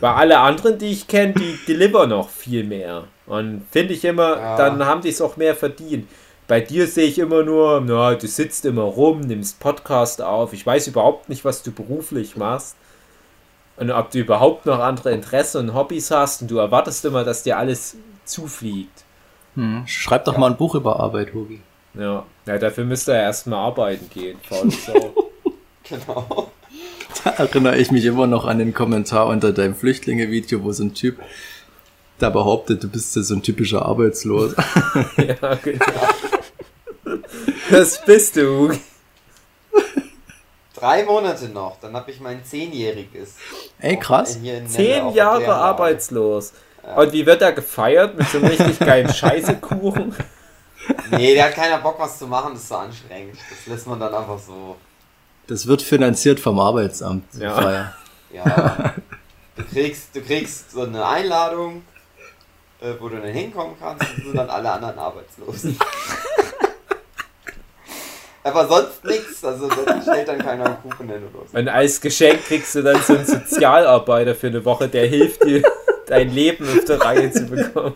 Weil alle anderen, die ich kenne, die deliver noch viel mehr. Und finde ich immer, Ja. dann haben die es auch mehr verdient. Bei dir sehe ich immer nur, na, du sitzt immer rum, nimmst Podcast auf. Ich weiß überhaupt nicht, was du beruflich machst. Und ob du überhaupt noch andere Interessen und Hobbys hast. Und du erwartest immer, dass dir alles zufliegt. Hm. Schreib doch mal ein Buch über Arbeit, Hugi. Ja, ja dafür müsste er erstmal arbeiten gehen. Genau. Da erinnere ich mich immer noch an den Kommentar unter deinem Flüchtlinge-Video, wo so ein Typ da behauptet, du bist ja so ein typischer Arbeitsloser. ja, genau. Das bist du. Drei Monate noch, dann habe ich mein Zehnjähriges. Ey, krass. Zehn Jahre arbeitslos. Und wie wird er gefeiert? Mit so einem richtig geilen Scheißekuchen? Nee, der hat keiner Bock, was zu machen, das ist so anstrengend. Das lässt man dann einfach so. Das wird finanziert vom Arbeitsamt. die Ja. Feier. Ja. Du kriegst, du kriegst so eine Einladung, äh, wo du dann hinkommen kannst und sind dann alle anderen arbeitslos. Aber sonst nichts, also sonst stellt dann keiner einen Kuchen hin oder so. Und als Geschenk kriegst du dann so einen Sozialarbeiter für eine Woche, der hilft dir, dein Leben auf der Reihe zu bekommen.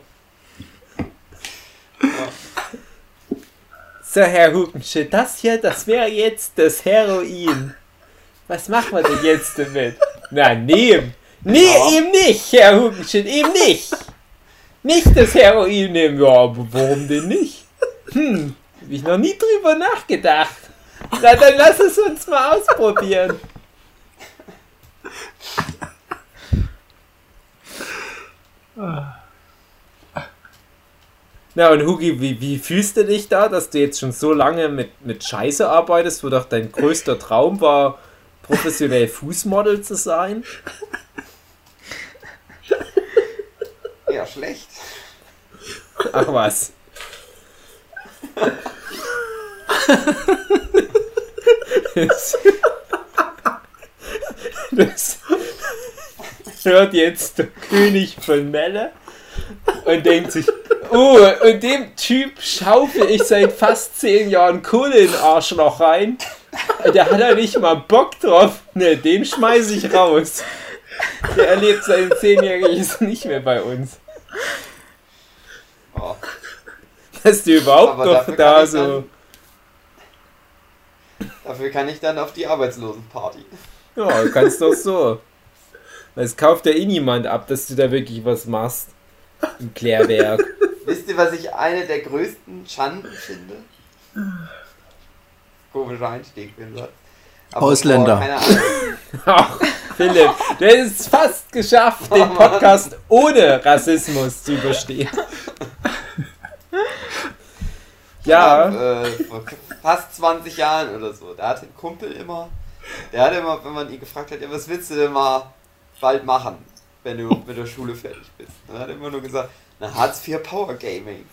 So, Herr Hupenschütt, das hier, das wäre jetzt das Heroin. Was machen wir denn jetzt damit? Na, nehmen. Nee, Ja. eben nicht, Herr Hupenschütt, eben nicht. Nicht das Heroin nehmen. Ja, aber warum denn nicht? Hm, hab ich noch nie drüber nachgedacht. Na, dann lass es uns mal ausprobieren. Na und Hugi, wie, wie fühlst du dich da, dass du jetzt schon so lange mit, mit Scheiße arbeitest, wo doch dein größter Traum war, professionell Fußmodel zu sein? Ja, schlecht. Ach was. Das, das hört jetzt der König von Melle und denkt sich, oh, und dem Typ schaufel ich seit fast zehn Jahren Kohle in den Arschloch rein. Der hat ja nicht mal Bock drauf. Ne, den schmeiß ich raus. Der erlebt sein Zehnjähriges nicht mehr bei uns. Oh. Dass du überhaupt Aber noch dafür da kann ich so. Dafür kann ich dann auf die Arbeitslosenparty. Ja, du kannst doch so. Es kauft ja eh niemand ab, dass du da wirklich was machst. Im Klärwerk. Wisst ihr, was ich eine der größten Schanden finde? Komischer Einstieg, bin. Aber Ausländer. vor- Keine Ahnung. Ach, Philipp, du hättest es fast geschafft, den Oh Mann. Podcast ohne Rassismus zu überstehen. Ja, Äh, vor fast 20 Jahren oder so. Da hatte ein Kumpel immer, der hat immer, wenn man ihn gefragt hat, ja, was willst du denn mal bald machen, wenn du mit der Schule fertig bist? Dann hat er immer nur gesagt, na, Hartz IV Power Gaming.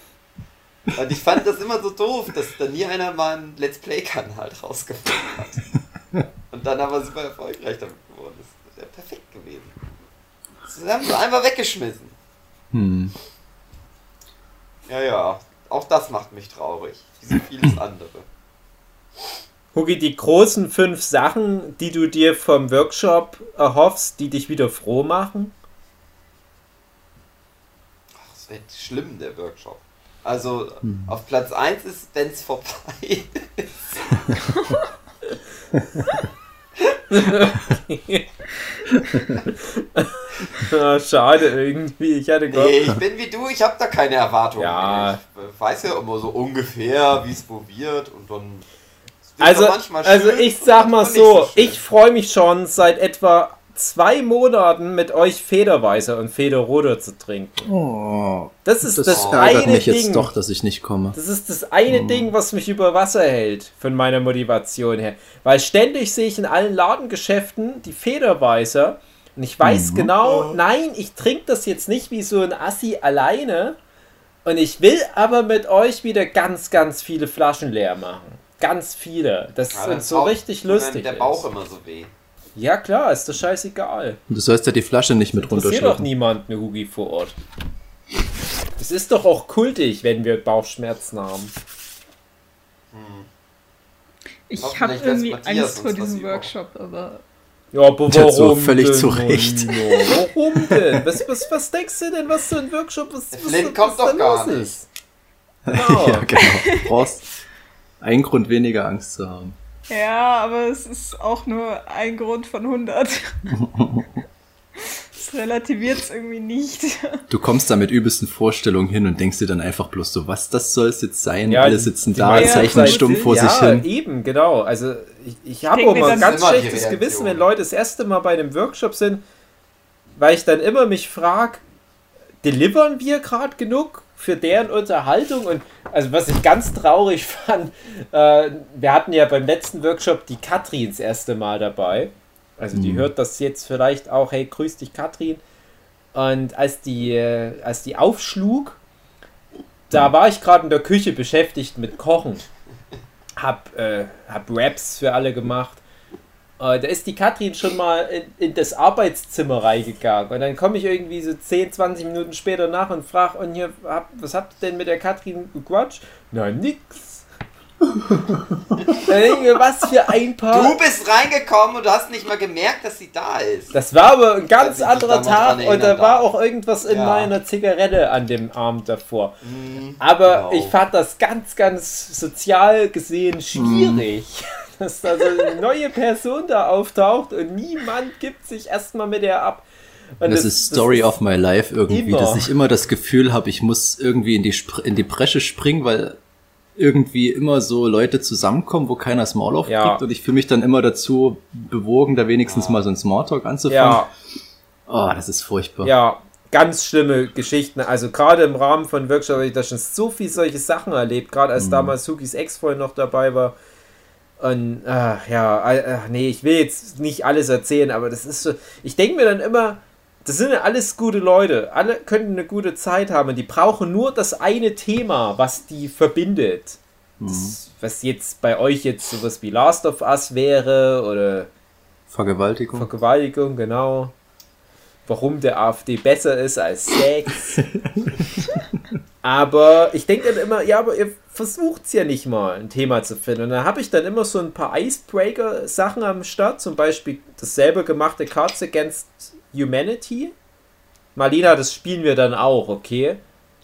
Und ich fand das immer so doof, dass da nie einer mal einen Let's Play-Kanal rausgefunden hat. Und dann aber super erfolgreich damit geworden ist. Das wäre perfekt gewesen. Das haben sie einfach weggeschmissen. Hm. Ja, ja. Auch das macht mich traurig. Wie so vieles andere. Hugi, die großen fünf Sachen, die du dir vom Workshop erhoffst, die dich wieder froh machen? Wird schlimm, der Workshop. Also, auf Platz 1 ist, wenn es vorbei ist. Ja, schade irgendwie. Ich hatte gehofft. Nee, ich bin wie du, ich habe da keine Erwartungen. Ja. Ich weiß ja immer so ungefähr, wie es wird und dann. es wird Also, also ich sag mal so, schön. ich freue mich schon seit etwa zwei Monaten mit euch Federweißer und Federroder zu trinken. Oh, Das ist das, das, ärgert eine mich Ding. jetzt doch, dass ich nicht komme. Das ist das eine Ding, was mich über Wasser hält, von meiner Motivation her. Weil ständig sehe ich in allen Ladengeschäften die Federweißer und ich weiß genau, nein, ich trinke das jetzt nicht wie so ein Assi alleine und ich will aber mit euch wieder ganz, ganz viele Flaschen leer machen. Ganz viele. Das Ja, ist so taucht richtig mir lustig. Der ist. Bauch immer so weh. Ja klar, ist das scheißegal. Und du sollst ja die Flasche nicht mit doch runterschlucken. niemand eine Hugi vor Ort. Es ist doch auch kultig, wenn wir Bauchschmerzen haben. Ich Hoffentlich habe irgendwie Angst vor was diesem. Workshop, aber Ja, aber Ja, so warum völlig denn, zu Recht. Warum denn? Was, was, was denkst du denn, was so ein Workshop was, Flint was kommt doch da gar los nicht. ist? Genau. ja, genau. Du brauchst einen Grund weniger Angst zu haben. Ja, aber es ist auch nur ein Grund von 100. Das relativiert es irgendwie nicht. Du kommst da mit übelsten Vorstellungen hin und denkst dir dann einfach bloß so, was das soll es jetzt sein? Ja, Alle sitzen da, meisten zeichnen stumm vor ja, sich hin. eben, genau. Also ich, ich habe auch mal dann- ganz schlechtes. Gewissen, wenn Leute das erste Mal bei einem Workshop sind, weil ich dann immer mich frage, delivern wir gerade genug für deren Unterhaltung und also was ich ganz traurig fand, äh, wir hatten ja beim letzten Workshop die Katrin das erste Mal dabei. Also die hört das jetzt vielleicht auch, hey, grüß dich Katrin. Und als die, äh, als die aufschlug, da war ich gerade in der Küche beschäftigt mit Kochen. Hab, äh, hab Raps für alle gemacht. Äh, da ist die Katrin schon mal in, in das Arbeitszimmer reingegangen. Und dann komme ich irgendwie so 10, 20 Minuten später nach und frage, und hier, hab, was habt ihr denn mit der Katrin gequatscht? Na, nix. Was für ein Paar. Du bist reingekommen und du hast nicht mal gemerkt, dass sie da ist. Das war aber ein ganz anderer Tag und da war auch irgendwas in Ja. meiner Zigarette an dem Abend davor. Aber genau. ich fand das ganz, ganz sozial gesehen schwierig, dass da so eine neue Person da auftaucht und niemand gibt sich erstmal mit der ab. Und Das, ist Story ist- of my life irgendwie, immer. dass ich immer das Gefühl habe, ich muss irgendwie in die, Spr in die Bresche springen, weil irgendwie immer so Leute zusammenkommen, wo keiner Smalltalk Ja. kriegt und ich fühle mich dann immer dazu bewogen, da wenigstens mal so ein Smalltalk anzufangen. Ja, Oh, das ist furchtbar. ja, ganz schlimme Geschichten. Also gerade im Rahmen von Workshops habe ich da schon so viel solche Sachen erlebt, gerade Mhm. als damals Sukis Ex-Freund noch dabei war. Und ach, ja, ach, nee, ich will jetzt nicht alles erzählen, aber das ist so. Ich denke mir dann immer, das sind ja alles gute Leute. Alle könnten eine gute Zeit haben. Die brauchen nur das eine Thema, was die verbindet. Das, was jetzt bei euch jetzt sowas wie Last of Us wäre oder Vergewaltigung. Vergewaltigung, genau. Warum der AfD besser ist als Sex. aber ich denke dann immer, ja, aber ihr versucht es ja nicht mal, ein Thema zu finden. Und dann habe ich dann immer so ein paar Icebreaker-Sachen am Start, zum Beispiel das selber gemachte Cards Against Humanity. Marlina, das spielen wir dann auch, okay?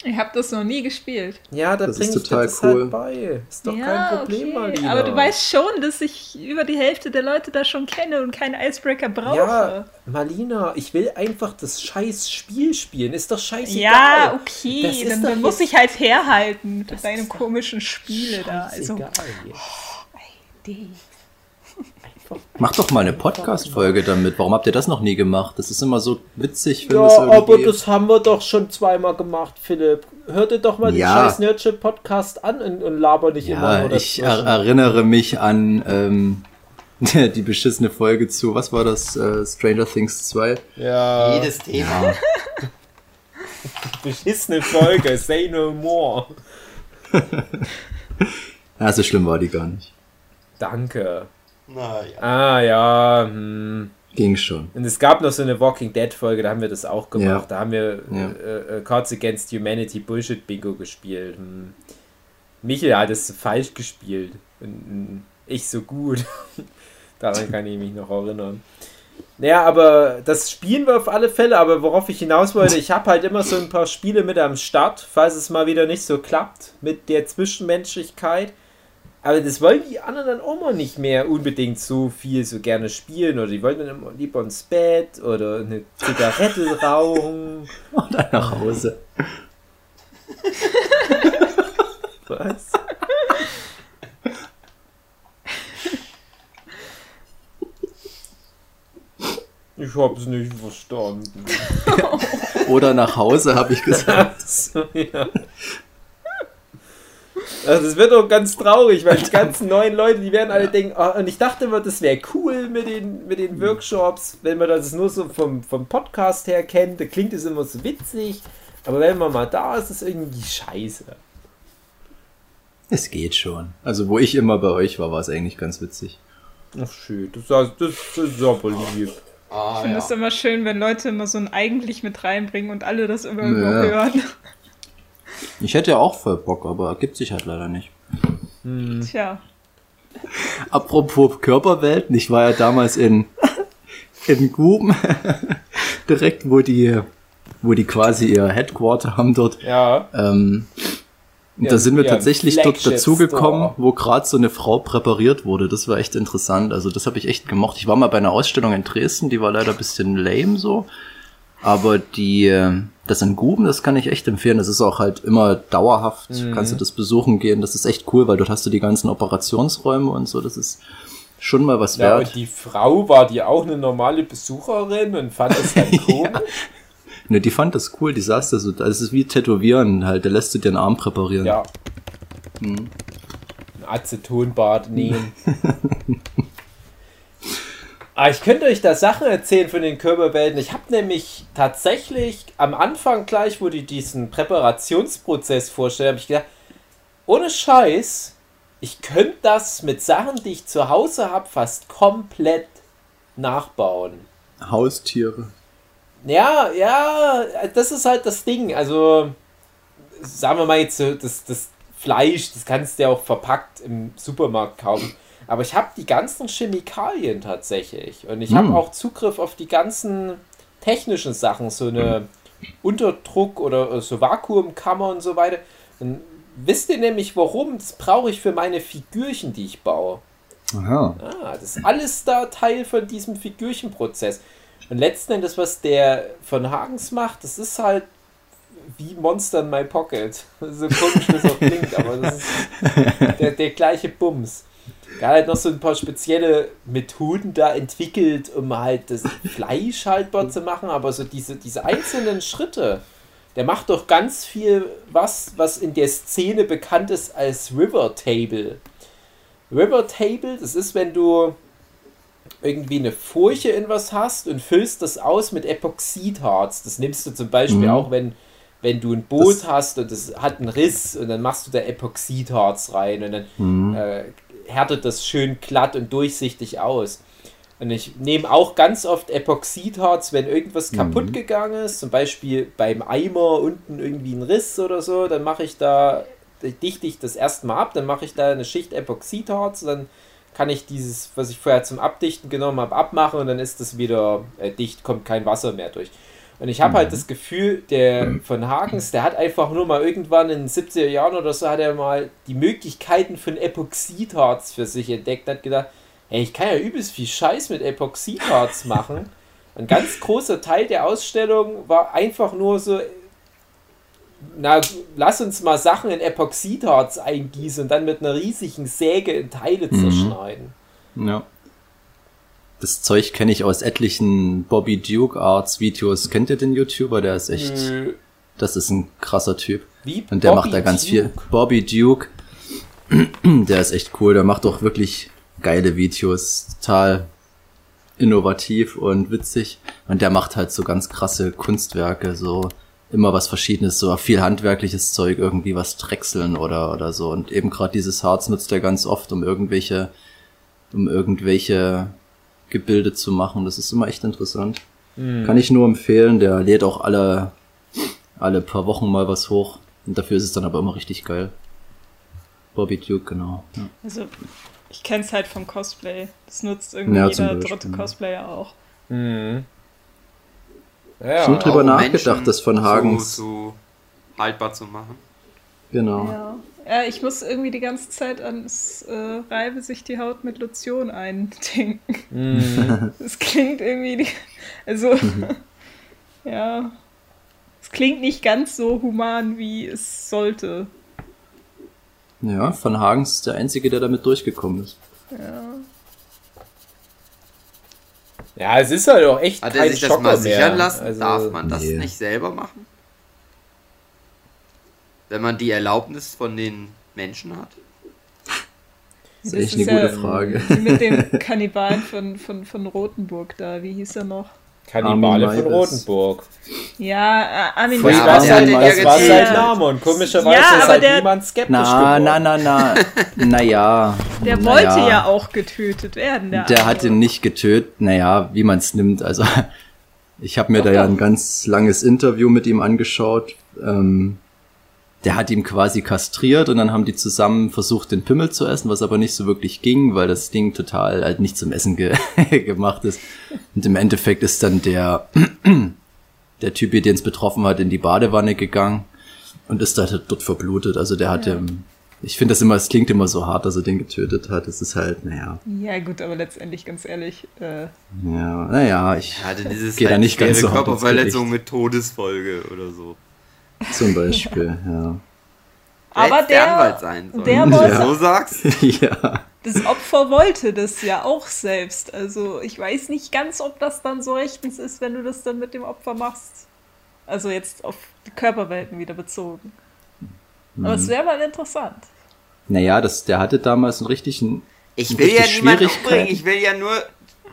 Ich habe das noch nie gespielt. Ja, da Das bringe ist ich dir total das cool. halt bei. Ist doch ja, kein Problem, okay. Marlina. Aber du weißt schon, dass ich über die Hälfte der Leute da schon kenne und keine Icebreaker brauche. Ja, Marlina, ich will einfach das scheiß Spiel spielen. Ist doch scheißegal. Ja, Das okay, ist dann, dann muss ich halt herhalten mit doch komischen Spiele da. Also, Scheißegal. die- Mach doch mal eine Podcast-Folge damit. Warum habt ihr das noch nie gemacht? Das ist immer so witzig, wenn Ja, das aber irgendwie... das haben wir doch schon zweimal gemacht, Philipp. Hör dir doch mal den Ja. scheiß Nerdship Podcast an und, und laber nicht immer ja, nur ich er erinnere mich an ähm, die beschissene Folge zu, was war das? Äh, Stranger Things 2. Ja, Jedes Thema. beschissene Folge, say no more. Ja, so schlimm war die gar nicht. Danke. Naja. Ah, ja, hm. Ging schon. Und es gab noch so eine Walking Dead Folge, da haben wir das auch gemacht. Ja. Da haben wir Ja. äh, äh, Cards Against Humanity Bullshit Bingo gespielt. Hm. Michael hat es falsch gespielt. Und, hm, ich so gut. Daran kann ich mich noch erinnern. Naja, aber das spielen wir auf alle Fälle. Aber worauf ich hinaus wollte, ich habe halt immer so ein paar Spiele mit am Start, falls es mal wieder nicht so klappt mit der Zwischenmenschlichkeit. Aber das wollen die anderen dann auch mal nicht mehr unbedingt so viel so gerne spielen. Oder die wollen dann immer lieber ins Bett oder eine Zigarette rauchen. Dann nach Hause. Was? Ich hab's nicht verstanden. Oder nach Hause, habe ich gesagt. So, ja. Also das wird doch ganz traurig, weil die ganzen neuen Leute, die werden alle denken, oh, und ich dachte immer, das wäre cool mit den, mit den Workshops, wenn man das nur so vom, vom Podcast her kennt, da klingt es immer so witzig, aber wenn man mal da ist, ist es irgendwie scheiße. Es geht schon. Also, wo ich immer bei euch war, war es eigentlich ganz witzig. Ach schön, das, das, das ist aber lieb. Ah, Ich finde ja. es immer schön, wenn Leute immer so ein eigentlich mit reinbringen und alle das immer Ja. hören. Ich hätte ja auch voll Bock, aber ergibt sich halt leider nicht. Tja. Apropos Körperwelten, ich war ja damals in, in Guben, direkt wo die, wo die quasi ihr Headquarter haben dort. Ja, Ähm, und Ja, da sind wir ja, tatsächlich dort dazugekommen, wo gerade so eine Frau präpariert wurde. Das war echt interessant. Also das habe ich echt gemocht. Ich war mal bei einer Ausstellung in Dresden, die war leider ein bisschen lame so. Aber die, äh, das in Guben, das kann ich echt empfehlen. Das ist auch halt immer dauerhaft. Mhm. Kannst du das besuchen gehen. Das ist echt cool, weil dort hast du die ganzen Operationsräume und so. Das ist schon mal was ja wert. und die Frau war die auch eine normale Besucherin und fand es halt komisch. Ne, die fand das cool, die saß da so, es ist wie Tätowieren halt, der lässt du dir den Arm präparieren. Ja. Ein Acetonbad nehmen. Ah, ich könnte euch da Sachen erzählen von den Körperwelten. Ich habe nämlich tatsächlich am Anfang gleich, wo die diesen Präparationsprozess vorstellen, habe ich gedacht, ohne Scheiß, ich könnte das mit Sachen, die ich zu Hause habe, fast komplett nachbauen. Haustiere. Ja, ja, das ist halt das Ding. Also, sagen wir mal jetzt das, das Fleisch, das kannst du ja auch verpackt im Supermarkt kaufen. Aber ich habe die ganzen Chemikalien tatsächlich. Und ich habe Hm. auch Zugriff auf die ganzen technischen Sachen, so eine Unterdruck oder so Vakuumkammer und so weiter. Dann wisst ihr nämlich, warum? Das brauche ich für meine Figürchen, die ich baue. Aha. Ah, das ist alles da Teil von diesem Figürchenprozess. Und letzten Endes, was der von Hagens macht, das ist halt wie Monster in My Pocket. So komisch, wie es auch klingt, aber das ist der, der gleiche Bums. Der hat halt noch so ein paar spezielle Methoden da entwickelt, um halt das Fleisch haltbar zu machen, aber so diese, diese einzelnen Schritte, der macht doch ganz viel was, was in der Szene bekannt ist als River Table. River Table, das ist, wenn du irgendwie eine Furche in was hast und füllst das aus mit Epoxidharz. Das nimmst du zum Beispiel Mhm. auch, wenn, wenn du ein Boot Das- hast und es hat einen Riss und dann machst du da Epoxidharz rein und dann Mhm. äh, härtet das schön glatt und durchsichtig aus. Und ich nehme auch ganz oft Epoxidharz, wenn irgendwas kaputt gegangen ist, zum Beispiel beim Eimer unten irgendwie ein Riss oder so, dann mache ich da, dichte ich das erstmal ab, dann mache ich da eine Schicht Epoxidharz, dann kann ich dieses, was ich vorher zum Abdichten genommen habe, abmachen und dann ist das wieder äh, dicht, kommt kein Wasser mehr durch. Und ich habe halt das Gefühl, der von Hagens, der hat einfach nur mal irgendwann in den 70er Jahren oder so, hat er mal die Möglichkeiten von Epoxidharz für sich entdeckt, hat gedacht, hey, ich kann ja übelst viel Scheiß mit Epoxidharz machen. Ein ganz großer Teil der Ausstellung war einfach nur so, na, lass uns mal Sachen in Epoxidharz eingießen und dann mit einer riesigen Säge in Teile zerschneiden. Ja. Das Zeug kenne ich aus etlichen Bobby Duke Arts Videos. Kennt ihr den YouTuber? Der ist echt, Nö. das ist ein krasser Typ. Wie Und der Bobby macht da ganz Duke. viel. Bobby Duke, der ist echt cool. Der macht auch wirklich geile Videos. Total innovativ und witzig. Und der macht halt so ganz krasse Kunstwerke, so immer was Verschiedenes, so viel handwerkliches Zeug, irgendwie was drechseln oder, oder so. Und eben gerade dieses Harz nutzt er ganz oft, um irgendwelche, um irgendwelche Gebilde zu machen. Das ist immer echt interessant. Kann ich nur empfehlen. Der lädt auch alle, alle paar Wochen mal was hoch. Und dafür ist es dann aber immer richtig geil. Bobby Duke, genau. Ja. Also, ich kenne es halt vom Cosplay. Das nutzt irgendwie Ja, jeder Beispiel, dritte ja. Cosplayer auch. Mhm. Ja, Schon drüber um nachgedacht, Menschen das von Hagens. So, so haltbar zu machen. Genau. Ja. ja, ich muss irgendwie die ganze Zeit ans äh, Reibe sich die Haut mit Lotion eindenken. Mhm. Das klingt irgendwie, die- also, ja, es klingt nicht ganz so human, wie es sollte. Ja, Van Hagens ist der Einzige, der damit durchgekommen ist. Ja. ja, es ist halt auch echt Hat kein er sich das Schocker mal mehr. sichern lassen? Also, Darf man das nee. nicht selber machen? Wenn man die Erlaubnis von den Menschen hat? Das ist Das echt ist eine ja- gute Frage. Wie mit dem Kannibalen von, von, von Rotenburg da, wie hieß er noch? Kannibale von. Rotenburg. Ja, äh, Armin Das Ja, hat den das ja war sein Name und komischerweise Ja, ist aber halt der- niemand skeptisch Na, geworden. na, na, na. Naja. Der na wollte ja. auch getötet werden. Der, Der hat ihn nicht getötet. Naja, wie man es nimmt. Also, ich habe mir da ja ein ganz langes Interview mit ihm angeschaut. Ähm, der hat ihn quasi kastriert und dann haben die zusammen versucht, den Pimmel zu essen, was aber nicht so wirklich ging, weil das Ding total halt nicht zum Essen ge gemacht ist. Und im Endeffekt ist dann der, der Typ, den es betroffen hat, in die Badewanne gegangen und ist da dort verblutet. Also der hat Ja. dem, ich finde das immer, es klingt immer so hart, dass er den getötet hat. Es ist halt, naja, Ja, gut, aber letztendlich, ganz ehrlich, äh, ja, naja, ich hatte dieses Geh da halt nicht ganz so hart Körperverletzung mit Todesfolge oder so. Zum Beispiel, ja. Aber Hättest der- Anwalt sein sollen. der Wenn du wollte- so sagst. ja. das Opfer wollte das ja auch selbst. Also ich weiß nicht ganz, ob das dann so rechtens ist, wenn du das dann mit dem Opfer machst. Also jetzt auf die Körperwelten wieder bezogen. Aber es wäre mal interessant. Naja, das, der hatte damals einen richtigen. Ich will ja niemanden umbringen, ich will ja nur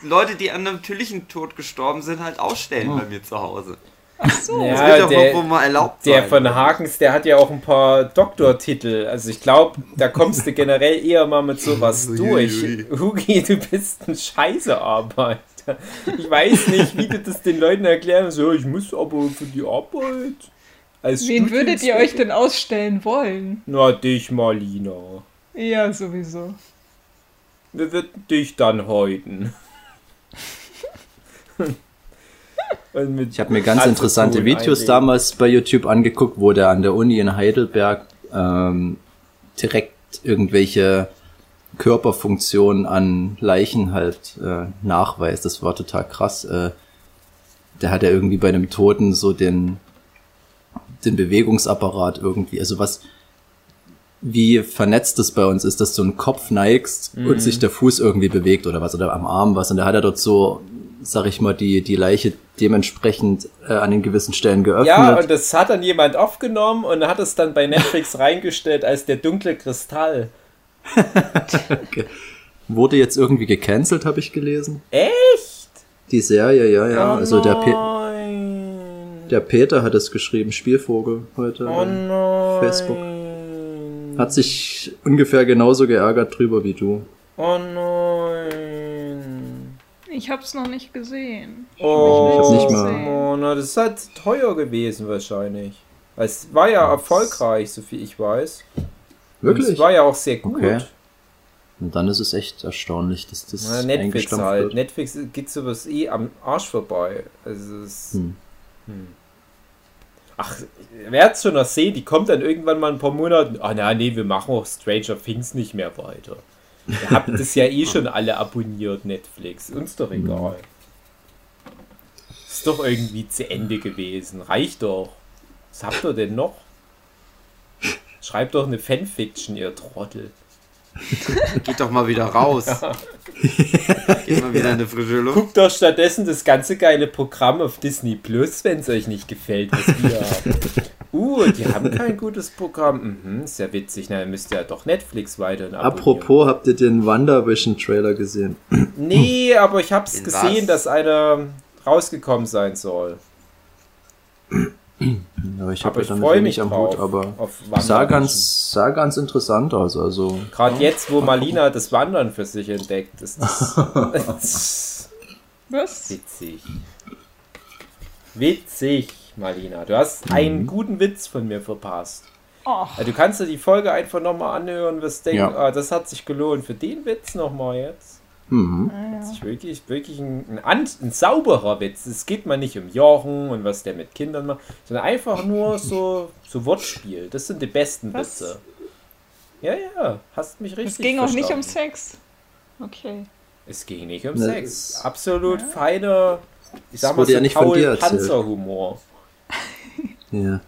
Leute, die an einem natürlichen Tod gestorben sind, halt ausstellen Oh. bei mir zu Hause. Ach so. Das Ja, wird doch der- wohl mal erlaubt Der sein. von Hakens, der hat ja auch ein paar Doktortitel. Also ich glaube, da kommst du generell eher mal mit sowas durch. Hugi, du bist ein scheiße Arbeiter. Ich weiß nicht, wie du das den Leuten erklären So, ich muss aber für die Arbeit. Als Wen würdet ihr euch denn ausstellen wollen? Na, dich, Marlina. Ja, sowieso. Wir würden dich dann häuten. Ich habe mir ganz interessante Videos einlegen. damals bei YouTube angeguckt, wo der an der Uni in Heidelberg ähm, direkt irgendwelche Körperfunktionen an Leichen halt äh, nachweist. Das war total krass. Äh, der hat ja irgendwie bei einem Toten so den, den Bewegungsapparat irgendwie, also was, wie vernetzt das bei uns ist, dass du einen Kopf neigst und sich der Fuß irgendwie bewegt oder was, oder am Arm was. Und da hat er dort so, sag ich mal, die, die Leiche dementsprechend äh, an den gewissen Stellen geöffnet. Ja, und das hat dann jemand aufgenommen und hat es dann bei Netflix reingestellt als der dunkle Kristall. Wurde jetzt irgendwie gecancelt, habe ich gelesen. Echt? Die Serie, ja, ja. Oh also der, Pe der Peter hat es geschrieben, Spielvogel heute. Oh nein. Facebook. Hat sich ungefähr genauso geärgert drüber wie du. Oh nein. Ich hab's noch nicht gesehen. Oh, Ich hab's nicht mal- Oh, na, das ist halt teuer gewesen wahrscheinlich. Es war ja erfolgreich, so viel ich weiß. Und Wirklich? Es war ja auch sehr gut. Okay. Und dann ist es echt erstaunlich, dass das Na, Netflix halt. wird. Netflix geht sowas eh am Arsch vorbei. Also es Hm. Ach, wer hat's schon noch sehen? Die kommt dann irgendwann mal in ein paar Monaten. Ah, na, nee, wir machen auch Stranger Things nicht mehr weiter. Ihr habt das ja eh schon alle abonniert, Netflix. Uns doch egal. Ist doch irgendwie zu Ende gewesen. Reicht doch. Was habt ihr denn noch? Schreibt doch eine Fanfiction, ihr Trottel. Geht doch mal wieder raus. Geht mal wieder in eine frische Luft. Guckt doch stattdessen das ganze geile Programm auf Disney Plus, wenn es euch nicht gefällt, was wir haben. Uh, die haben kein gutes Programm. Mhm, ist ja witzig. Na, dann müsst ihr ja doch Netflix weiterhin abonnieren. Apropos, habt ihr den WandaVision-Trailer gesehen? Nee, aber ich hab's In gesehen, was? dass einer rausgekommen sein soll. Ja, ich Aber habe ich damit freue wenig mich am drauf. Hut, aber auf sah ganz, sah ganz interessant aus. Also Gerade jetzt, wo Malina das Wandern für sich entdeckt, ist das Was? witzig. Witzig, Malina. Du hast einen guten Witz von mir verpasst. Oh, Ja, du kannst dir die Folge einfach nochmal anhören, wirst denken, Ja. ah, das hat sich gelohnt für den Witz nochmal jetzt. mhm. Das ist wirklich, wirklich ein, ein, ein sauberer Witz. Es geht mal nicht um Jochen und was der mit Kindern macht, sondern einfach nur so, so Wortspiel. Das sind die besten Was? Witze. Ja, ja, hast mich richtig es ging auch nicht um verstanden. Sex. Okay. Es ging nicht um Ne, Sex. Absolut feiner, ich sag Es mal so ja nicht von Paul. Panzer-Humor. Ja.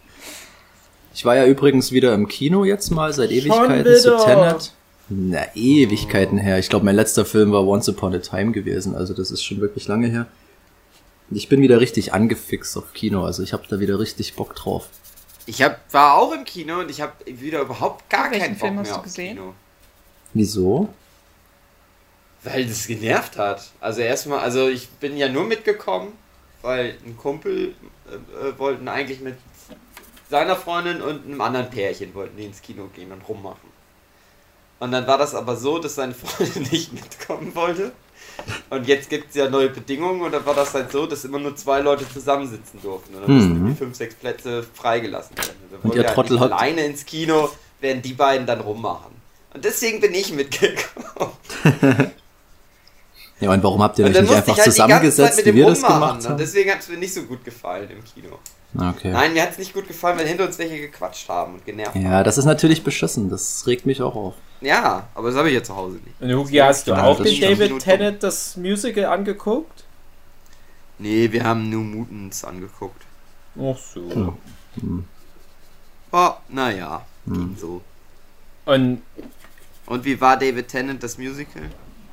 Ich war ja übrigens wieder im Kino jetzt mal seit Ewigkeiten zu? Tenet. Na, Ewigkeiten her. Ich glaube, mein letzter Film war Once Upon a Time gewesen. Also das ist schon wirklich lange her. Ich bin wieder richtig angefixt auf Kino. Also ich habe da wieder richtig Bock drauf. Ich hab, war auch im Kino und ich habe wieder überhaupt gar Welchen keinen Bock Film hast mehr du auf gesehen? Kino. Wieso? Weil das genervt hat. Also erstmal, also ich bin ja nur mitgekommen, weil ein Kumpel äh, äh, wollten eigentlich mit seiner Freundin und einem anderen Pärchen wollten die ins Kino gehen und rummachen. Und dann war das aber so, dass seine Freundin nicht mitkommen wollte. Und jetzt gibt es ja neue Bedingungen und dann war das halt so, dass immer nur zwei Leute zusammensitzen durften. Und dann mussten Mhm. fünf, sechs Plätze freigelassen werden. Und dann Und ihr halt Trottel nicht hat- alleine ins Kino, während die beiden dann rummachen. Und deswegen bin ich mitgekommen. Ja, und warum habt ihr Und euch dann nicht einfach halt zusammengesetzt, wie wir das gemacht Und haben? deswegen hat es mir nicht so gut gefallen im Kino. Okay. Nein, mir hat es nicht gut gefallen, weil hinter uns welche gequatscht haben und genervt haben. Ja, das ist natürlich beschissen. Das regt mich auch auf. Ja, aber das habe ich ja zu Hause nicht. Und Hugi, hast du auch stimmt. David Tennant das Musical angeguckt? Nee, wir haben New Mutants angeguckt. Ach so. Oh, naja, Hm. ging so. Und Und wie war David Tennant, das Musical?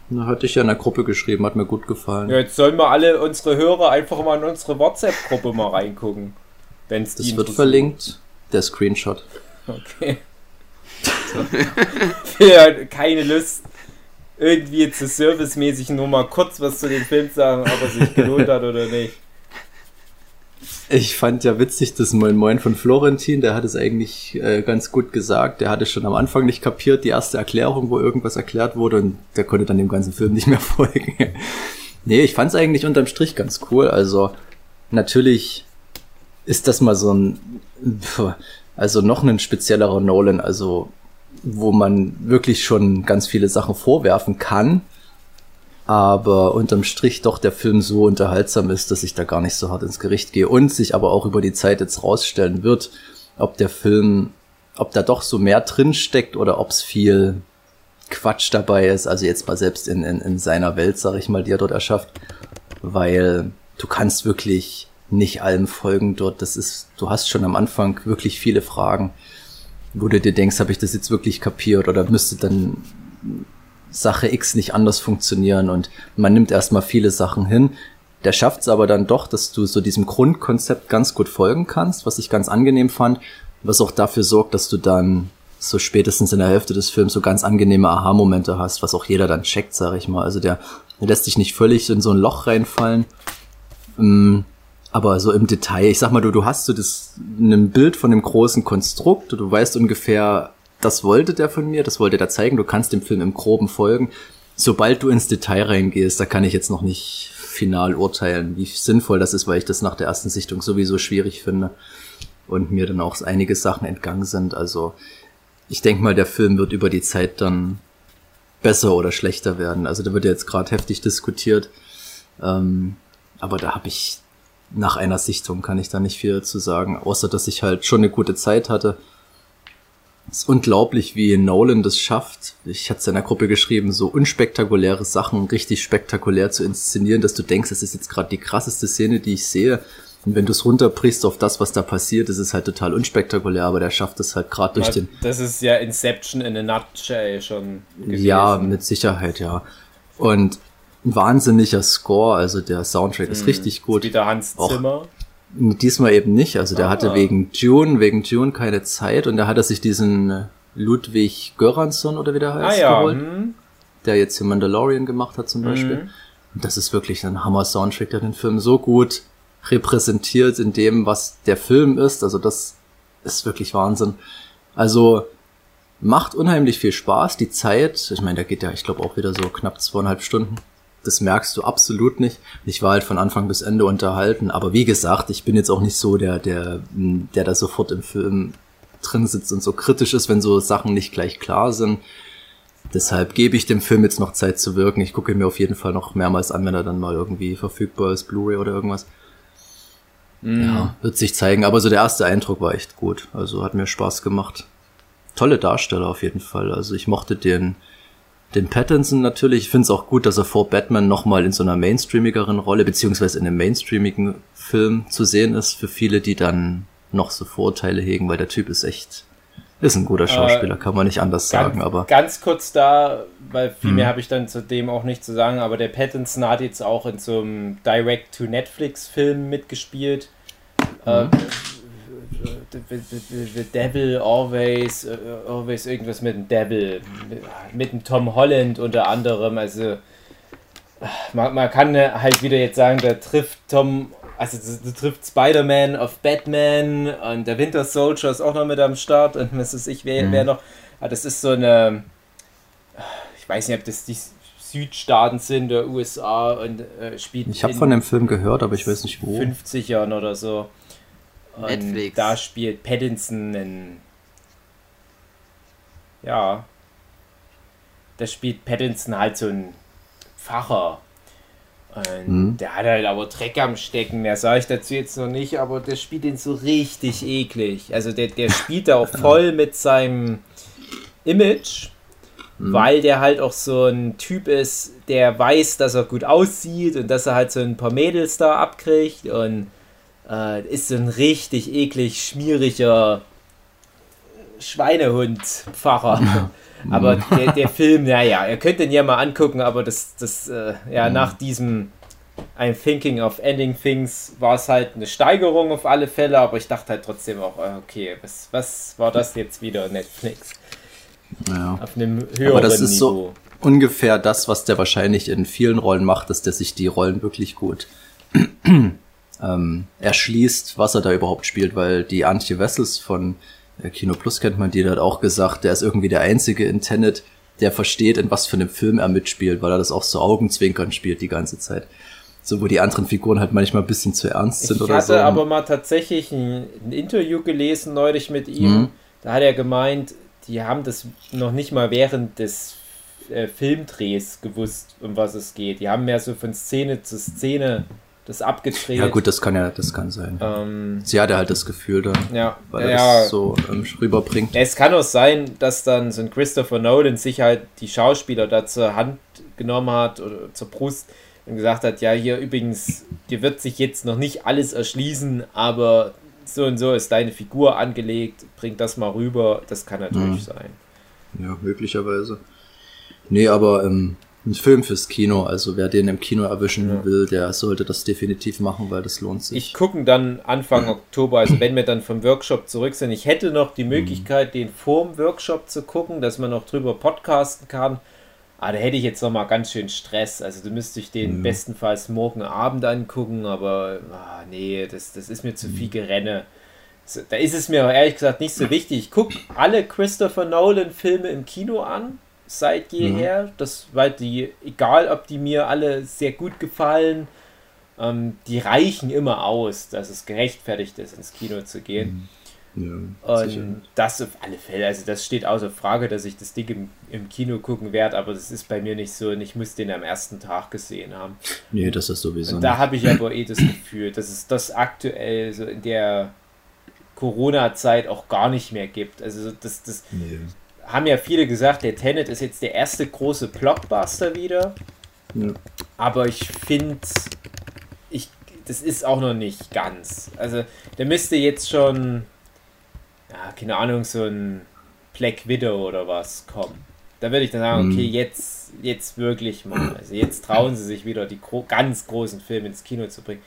Na, hatte ich ja in der Gruppe geschrieben, hat mir gut gefallen. ja, jetzt sollen wir alle unsere Hörer einfach mal in unsere WhatsApp-Gruppe mal reingucken. Wenn's die Das wird verlinkt. Der Screenshot. Okay. ja, keine Lust, irgendwie zu servicemäßig nur mal kurz was zu dem Film sagen, ob er sich gelohnt hat oder nicht. Ich fand ja witzig, das Moin Moin von Florentin, der hat es eigentlich äh, ganz gut gesagt. Der hatte schon am Anfang nicht kapiert, die erste Erklärung, wo irgendwas erklärt wurde und der konnte dann dem ganzen Film nicht mehr folgen. nee, ich fand es eigentlich unterm Strich ganz cool. Also natürlich ist das mal so ein, also noch ein speziellerer Nolan, also wo man wirklich schon ganz viele Sachen vorwerfen kann, aber unterm Strich doch der Film so unterhaltsam ist, dass ich da gar nicht so hart ins Gericht gehe und sich aber auch über die Zeit jetzt rausstellen wird, ob der Film, ob da doch so mehr drin steckt oder ob es viel Quatsch dabei ist, also jetzt mal selbst in, in, in seiner Welt, sag ich mal, die er dort erschafft, weil du kannst wirklich nicht allem folgen dort. Das ist, du hast schon am Anfang wirklich viele Fragen, wo du dir denkst, habe ich das jetzt wirklich kapiert oder müsste dann Sache X nicht anders funktionieren und man nimmt erstmal viele Sachen hin. Der schafft es aber dann doch, dass du so diesem Grundkonzept ganz gut folgen kannst, was ich ganz angenehm fand, was auch dafür sorgt, dass du dann so spätestens in der Hälfte des Films so ganz angenehme Aha-Momente hast, was auch jeder dann checkt, sag ich mal. Also der, der lässt dich nicht völlig in so ein Loch reinfallen. Mm, aber so im Detail, ich sag mal, du, du hast so das, ein Bild von dem großen Konstrukt, du weißt ungefähr, das wollte der von mir, das wollte der zeigen, du kannst dem Film im Groben folgen. Sobald du ins Detail reingehst, da kann ich jetzt noch nicht final urteilen, wie sinnvoll das ist, weil ich das nach der ersten Sichtung sowieso schwierig finde und mir dann auch einige Sachen entgangen sind. Also ich denke mal, der Film wird über die Zeit dann besser oder schlechter werden. Also da wird ja jetzt gerade heftig diskutiert. Ähm, aber da habe ich nach einer Sichtung kann ich da nicht viel zu sagen, außer dass ich halt schon eine gute Zeit hatte. Es ist unglaublich, wie Nolan das schafft. Ich hatte es in der Gruppe geschrieben, so unspektakuläre Sachen richtig spektakulär zu inszenieren, dass du denkst, das ist jetzt gerade die krasseste Szene, die ich sehe. Und wenn du es runterbrichst auf das, was da passiert, ist es halt total unspektakulär, aber der schafft es halt gerade durch den Das ist ja Inception in a nutshell schon gewesen. Ja, mit Sicherheit, ja. Und ein wahnsinniger Score, also der Soundtrack ist richtig gut. Wieder Hans. Zimmer. Diesmal eben nicht, also der Ah. hatte wegen Dune, wegen Dune keine Zeit und da hat er sich diesen Ludwig Göransson oder wie der Ah heißt ja. geholt, Hm. der jetzt hier Mandalorian gemacht hat zum Beispiel. Und das ist wirklich ein Hammer-Soundtrack, der den Film so gut repräsentiert in dem, was der Film ist. Also das ist wirklich Wahnsinn. Also macht unheimlich viel Spaß. Die Zeit, ich meine, da geht ja, ich glaube, auch wieder so knapp zweieinhalb Stunden. Das merkst du absolut nicht. Ich war halt von Anfang bis Ende unterhalten. Aber wie gesagt, ich bin jetzt auch nicht so der, der, der da sofort im Film drin sitzt und so kritisch ist, wenn so Sachen nicht gleich klar sind. Deshalb gebe ich dem Film jetzt noch Zeit zu wirken. Ich gucke ihn mir auf jeden Fall noch mehrmals an, wenn er dann mal irgendwie verfügbar ist, Blu-ray oder irgendwas. Ja, wird sich zeigen. Aber so der erste Eindruck war echt gut. Also hat mir Spaß gemacht. Tolle Darsteller auf jeden Fall. Also ich mochte den, den Pattinson natürlich. Ich finde es auch gut, dass er vor Batman nochmal in so einer mainstreamigeren Rolle, beziehungsweise in einem mainstreamigen Film zu sehen ist, für viele, die dann noch so Vorurteile hegen, weil der Typ ist echt, ist ein guter Schauspieler, kann man nicht anders sagen, ganz, aber ganz kurz da, weil viel mehr habe ich dann zu dem auch nicht zu sagen, aber der Pattinson hat jetzt auch in so einem Direct-to-Netflix-Film mitgespielt. Äh, the, Devil Always, äh, Always irgendwas mit dem Devil, mit, dem Tom Holland unter anderem. Also man, man kann halt wieder jetzt sagen, da trifft Tom, also da trifft Spider-Man auf Batman und der Winter Soldier ist auch noch mit am Start und was ist ich, wer, wer noch. Ah, das ist so eine, ich weiß nicht, ob das die Südstaaten sind der USA und äh, spielt ich habe von dem Film gehört, aber ich weiß nicht wo. 50ern oder so. Und Netflix. Da spielt Pattinson einen. Ja. Da spielt Pattinson halt so ein Pfarrer. Und Mhm. der hat halt aber Dreck am Stecken, mehr sage ich dazu jetzt noch nicht, aber der spielt ihn so richtig eklig. Also der, der spielt da auch voll mit seinem Image, weil der halt auch so ein Typ ist, der weiß, dass er gut aussieht und dass er halt so ein paar Mädels da abkriegt und äh, ist so ein richtig eklig, schmieriger Schweinehund-Pfarrer. aber der, der Film, naja, ihr könnt den ja mal angucken, aber das, das, äh, ja, nach diesem, I'm Thinking of Ending Things war es halt eine Steigerung auf alle Fälle, aber ich dachte halt trotzdem auch, äh, okay, was, was war das jetzt wieder Netflix? Ja. Auf einem höheren Aber das ist Niveau. so ungefähr das, was der wahrscheinlich in vielen Rollen macht, dass der sich die Rollen wirklich gut ähm, erschließt, was er da überhaupt spielt, weil die Antje Wessels von äh, Kino Plus kennt man, die hat auch gesagt, der ist irgendwie der einzige in Tenet, der versteht, in was für einem Film er mitspielt, weil er das auch so Augenzwinkern spielt die ganze Zeit. So, wo die anderen Figuren halt manchmal ein bisschen zu ernst sind Ich oder hatte so. aber mal tatsächlich ein, ein Interview gelesen neulich mit ihm. Mhm. Da hat er gemeint, die haben das noch nicht mal während des äh, Filmdrehs gewusst, um was es geht. Die haben mehr so von Szene zu Szene das abgedreht. ja gut, das kann ja, das kann sein. Ähm, Sie hatte halt das Gefühl dann, ja, weil er ja. das so ähm, rüberbringt. Es kann auch sein, dass dann so ein Christopher Nolan sich halt die Schauspieler da zur Hand genommen hat oder zur Brust und gesagt hat, ja, hier übrigens, dir wird sich jetzt noch nicht alles erschließen, aber so und so ist deine Figur angelegt, bring das mal rüber, das kann natürlich sein. Ja, möglicherweise. Nee, aber ähm, ein Film fürs Kino, also wer den im Kino erwischen Ja. will, der sollte das definitiv machen, weil das lohnt sich. Ich gucke dann Anfang Oktober, also wenn wir dann vom Workshop zurück sind. Ich hätte noch die Möglichkeit, den vorm Workshop zu gucken, dass man noch drüber podcasten kann. Aber da hätte ich jetzt noch mal ganz schön Stress. Also da müsste ich den bestenfalls morgen Abend angucken, aber ah, nee, das, das ist mir zu viel Gerenne. Da ist es mir aber ehrlich gesagt nicht so wichtig. Ich gucke alle Christopher Nolan-Filme im Kino an, seit jeher. Das, weil die, egal ob die mir alle sehr gut gefallen, ähm, die reichen immer aus, dass es gerechtfertigt ist, ins Kino zu gehen. ja, sicher. Und das auf alle Fälle, also das steht außer Frage, dass ich das Ding im, im Kino gucken werde, aber das ist bei mir nicht so und ich muss den am ersten Tag gesehen haben. Nee, das ist sowieso Und da habe ich aber eh das Gefühl, dass es das aktuell so in der Corona-Zeit auch gar nicht mehr gibt. Also das, das Nee. Haben ja viele gesagt, der Tenet ist jetzt der erste große Blockbuster wieder. Ja. Aber ich finde, ich, das ist auch noch nicht ganz. Also, der müsste jetzt schon, ja, keine Ahnung, so ein Black Widow oder was kommen. Da würde ich dann sagen, Mhm. okay, jetzt, jetzt wirklich mal. Also, jetzt trauen sie sich wieder, die gro ganz großen Filme ins Kino zu bringen.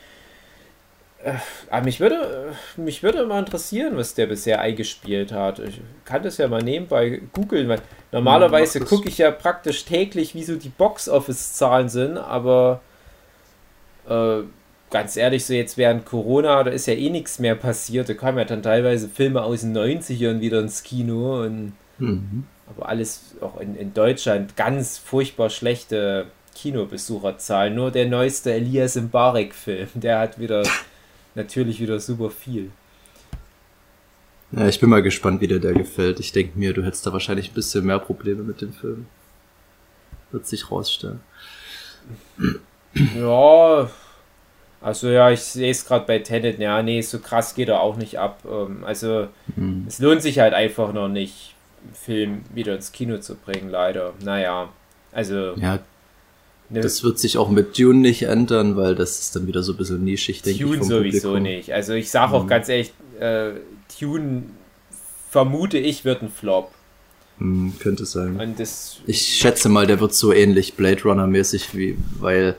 Äh, Aber mich würde, mich würde mal interessieren, was der bisher eingespielt hat. Ich kann das ja mal nebenbei googeln, weil normalerweise mach das. gucke ich ja praktisch täglich, wie so die Box-Office-Zahlen sind, aber äh, ganz ehrlich, so jetzt während Corona, da ist ja eh nichts mehr passiert. Da kamen ja dann teilweise Filme aus den 90ern wieder ins Kino und Mhm. aber alles auch in, in Deutschland ganz furchtbar schlechte Kinobesucherzahlen. Nur der neueste Elias Mbarek-Film, der hat wieder natürlich wieder super viel. Ja, ich bin mal gespannt, wie dir der gefällt. Ich denke mir, du hättest da wahrscheinlich ein bisschen mehr Probleme mit dem Film. Wird sich rausstellen. Ja, also ja, ich sehe es gerade bei Tenet. Ja, nee, so krass geht er auch nicht ab. Ähm, Also Mhm. es lohnt sich halt einfach noch nicht, einen Film wieder ins Kino zu bringen, leider. Naja, also Ja, ne, das wird sich auch mit Dune nicht ändern, weil das ist dann wieder so ein bisschen nischig, denke ich. Tune vom sowieso Publikum. nicht. Also ich sage auch Mhm. ganz ehrlich, äh, Tune vermute ich wird ein Flop. Hm, könnte sein. Ich schätze mal, der wird so ähnlich Blade Runner mäßig wie, weil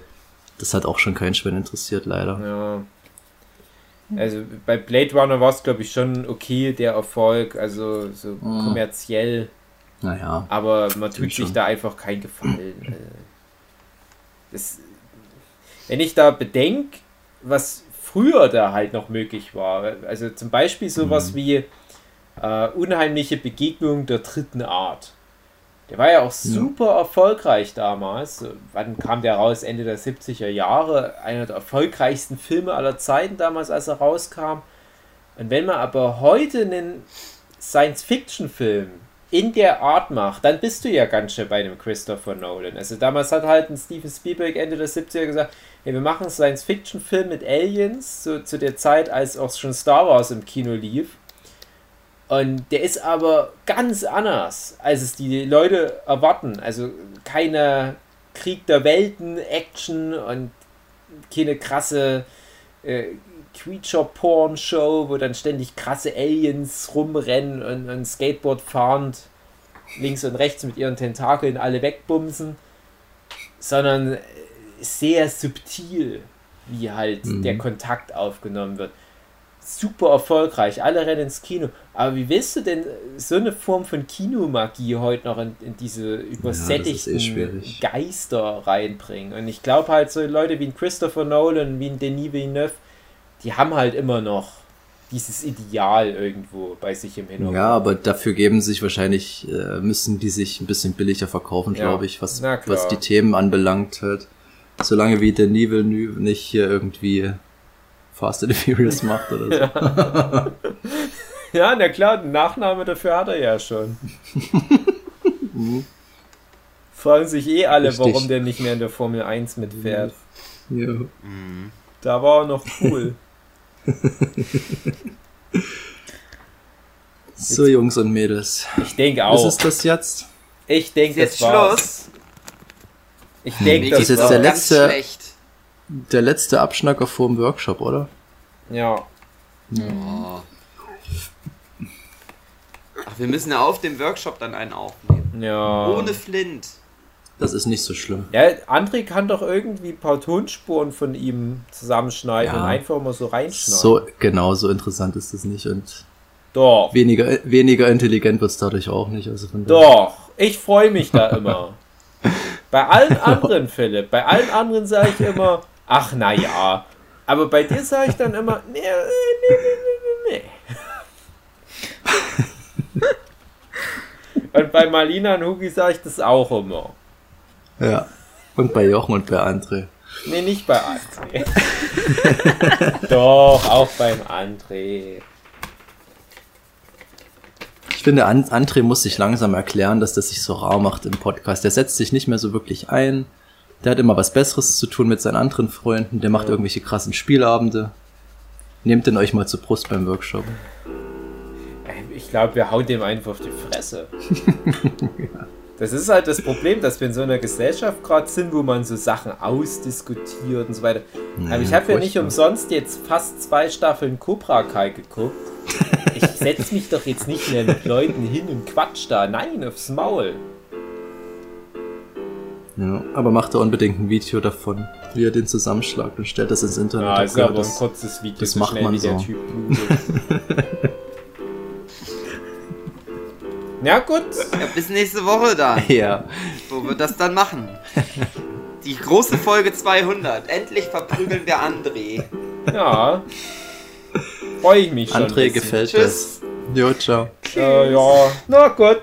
das hat auch schon keinen Schwein interessiert, leider. Ja. Also bei Blade Runner war es, glaube ich, schon okay, der Erfolg, also so Mhm. kommerziell, Naja, aber man tut sich schon. da einfach keinen Gefallen. Das, wenn ich da bedenke, was früher da halt noch möglich war, also zum Beispiel sowas Mhm. wie äh, Unheimliche Begegnung der dritten Art. Der war ja auch super erfolgreich damals. Wann kam der raus? Ende der 70er Jahre. Einer der erfolgreichsten Filme aller Zeiten damals, als er rauskam. Und wenn man aber heute einen Science-Fiction-Film in der Art macht, dann bist du ja ganz schön bei einem Christopher Nolan. Also damals hat halt ein Steven Spielberg Ende der 70er gesagt, hey, wir machen einen Science-Fiction-Film mit Aliens, so zu der Zeit, als auch schon Star Wars im Kino lief. Und der ist aber ganz anders, als es die Leute erwarten. Also keine Krieg der Welten, Action und keine krasse äh, Creature-Porn-Show, wo dann ständig krasse Aliens rumrennen und, und Skateboard fahrend links und rechts mit ihren Tentakeln alle wegbumsen, sondern sehr subtil. wie halt Mhm. der Kontakt aufgenommen wird. Super erfolgreich, alle rennen ins Kino. Aber wie willst du denn so eine Form von Kinomagie heute noch in, in diese übersättigten eh schwierig. Geister reinbringen? Und ich glaube halt, so Leute wie ein Christopher Nolan, wie ein Denis Villeneuve, die haben halt immer noch dieses Ideal irgendwo bei sich im Hintergrund. Ja, aber dafür geben sich wahrscheinlich, äh, müssen die sich ein bisschen billiger verkaufen, Ja, glaube ich, was, was die Themen anbelangt halt. Solange wie der Villeneuve nicht hier irgendwie Fast and Furious macht oder so. Ja, na klar, den Nachname dafür hat er ja schon. Fragen sich eh alle, Richtig. warum der nicht mehr in der Formel 1 mitfährt. Ja. Da war er noch cool. So, Jungs und Mädels. Ich denke Was auch. ist das jetzt? Ich denke, Ist jetzt das war's. Schluss. Ich denke, Mir das ist jetzt der letzte- schlecht. Der letzte Abschnacker vor dem Workshop, oder? Ja. Oh. Ach, wir müssen ja auf dem Workshop dann einen aufnehmen. Ja. Ohne Flint. Das ist nicht so schlimm. Ja, André kann doch irgendwie ein paar Tonspuren von ihm zusammenschneiden Ja. und einfach mal so reinschneiden. So, genau, so interessant ist das nicht und Doch. weniger, weniger intelligent wird's dadurch auch nicht. Also von Doch, ich freue mich da immer. bei allen anderen, Philipp, bei allen anderen sage ich immer, ach na ja. Aber bei dir sage ich dann immer, nee, nee, nee, nee, nee. Und bei Marlina und Hugi sage ich das auch immer. Ja. Und bei Jochen und bei André. Nee, nicht bei André. Doch, auch beim André. Ich finde, An André muss sich langsam erklären, dass das sich so rar macht im Podcast. Der setzt sich nicht mehr so wirklich ein. Der hat immer was Besseres zu tun mit seinen anderen Freunden. Der macht irgendwelche krassen Spielabende. Nehmt den euch mal zur Brust beim Workshop. Ähm, Ich glaube, wir hauen dem einfach auf die Fresse. Das ist halt das Problem, dass wir in so einer Gesellschaft gerade sind, wo man so Sachen ausdiskutiert und so weiter. Aber ich habe ja nicht umsonst jetzt fast zwei Staffeln Cobra Kai geguckt. Ich setze mich doch jetzt nicht mehr mit Leuten hin und quatsch da. Nein, aufs Maul. Ja, aber macht da unbedingt ein Video davon, wie er den zusammenschlagt und stellt das ins Internet. Ja, ist gehört, aber ein das- kurzes Video, das so macht man wie der so. Typ blutet. Ja gut, Ja, bis nächste Woche dann, Ja, wo wir das dann machen. Die große Folge 200. Endlich verprügeln wir André. ja. Freue ich mich schon. André gefällt Tschüss. das. Jo, ciao. Äh, ja, na gut.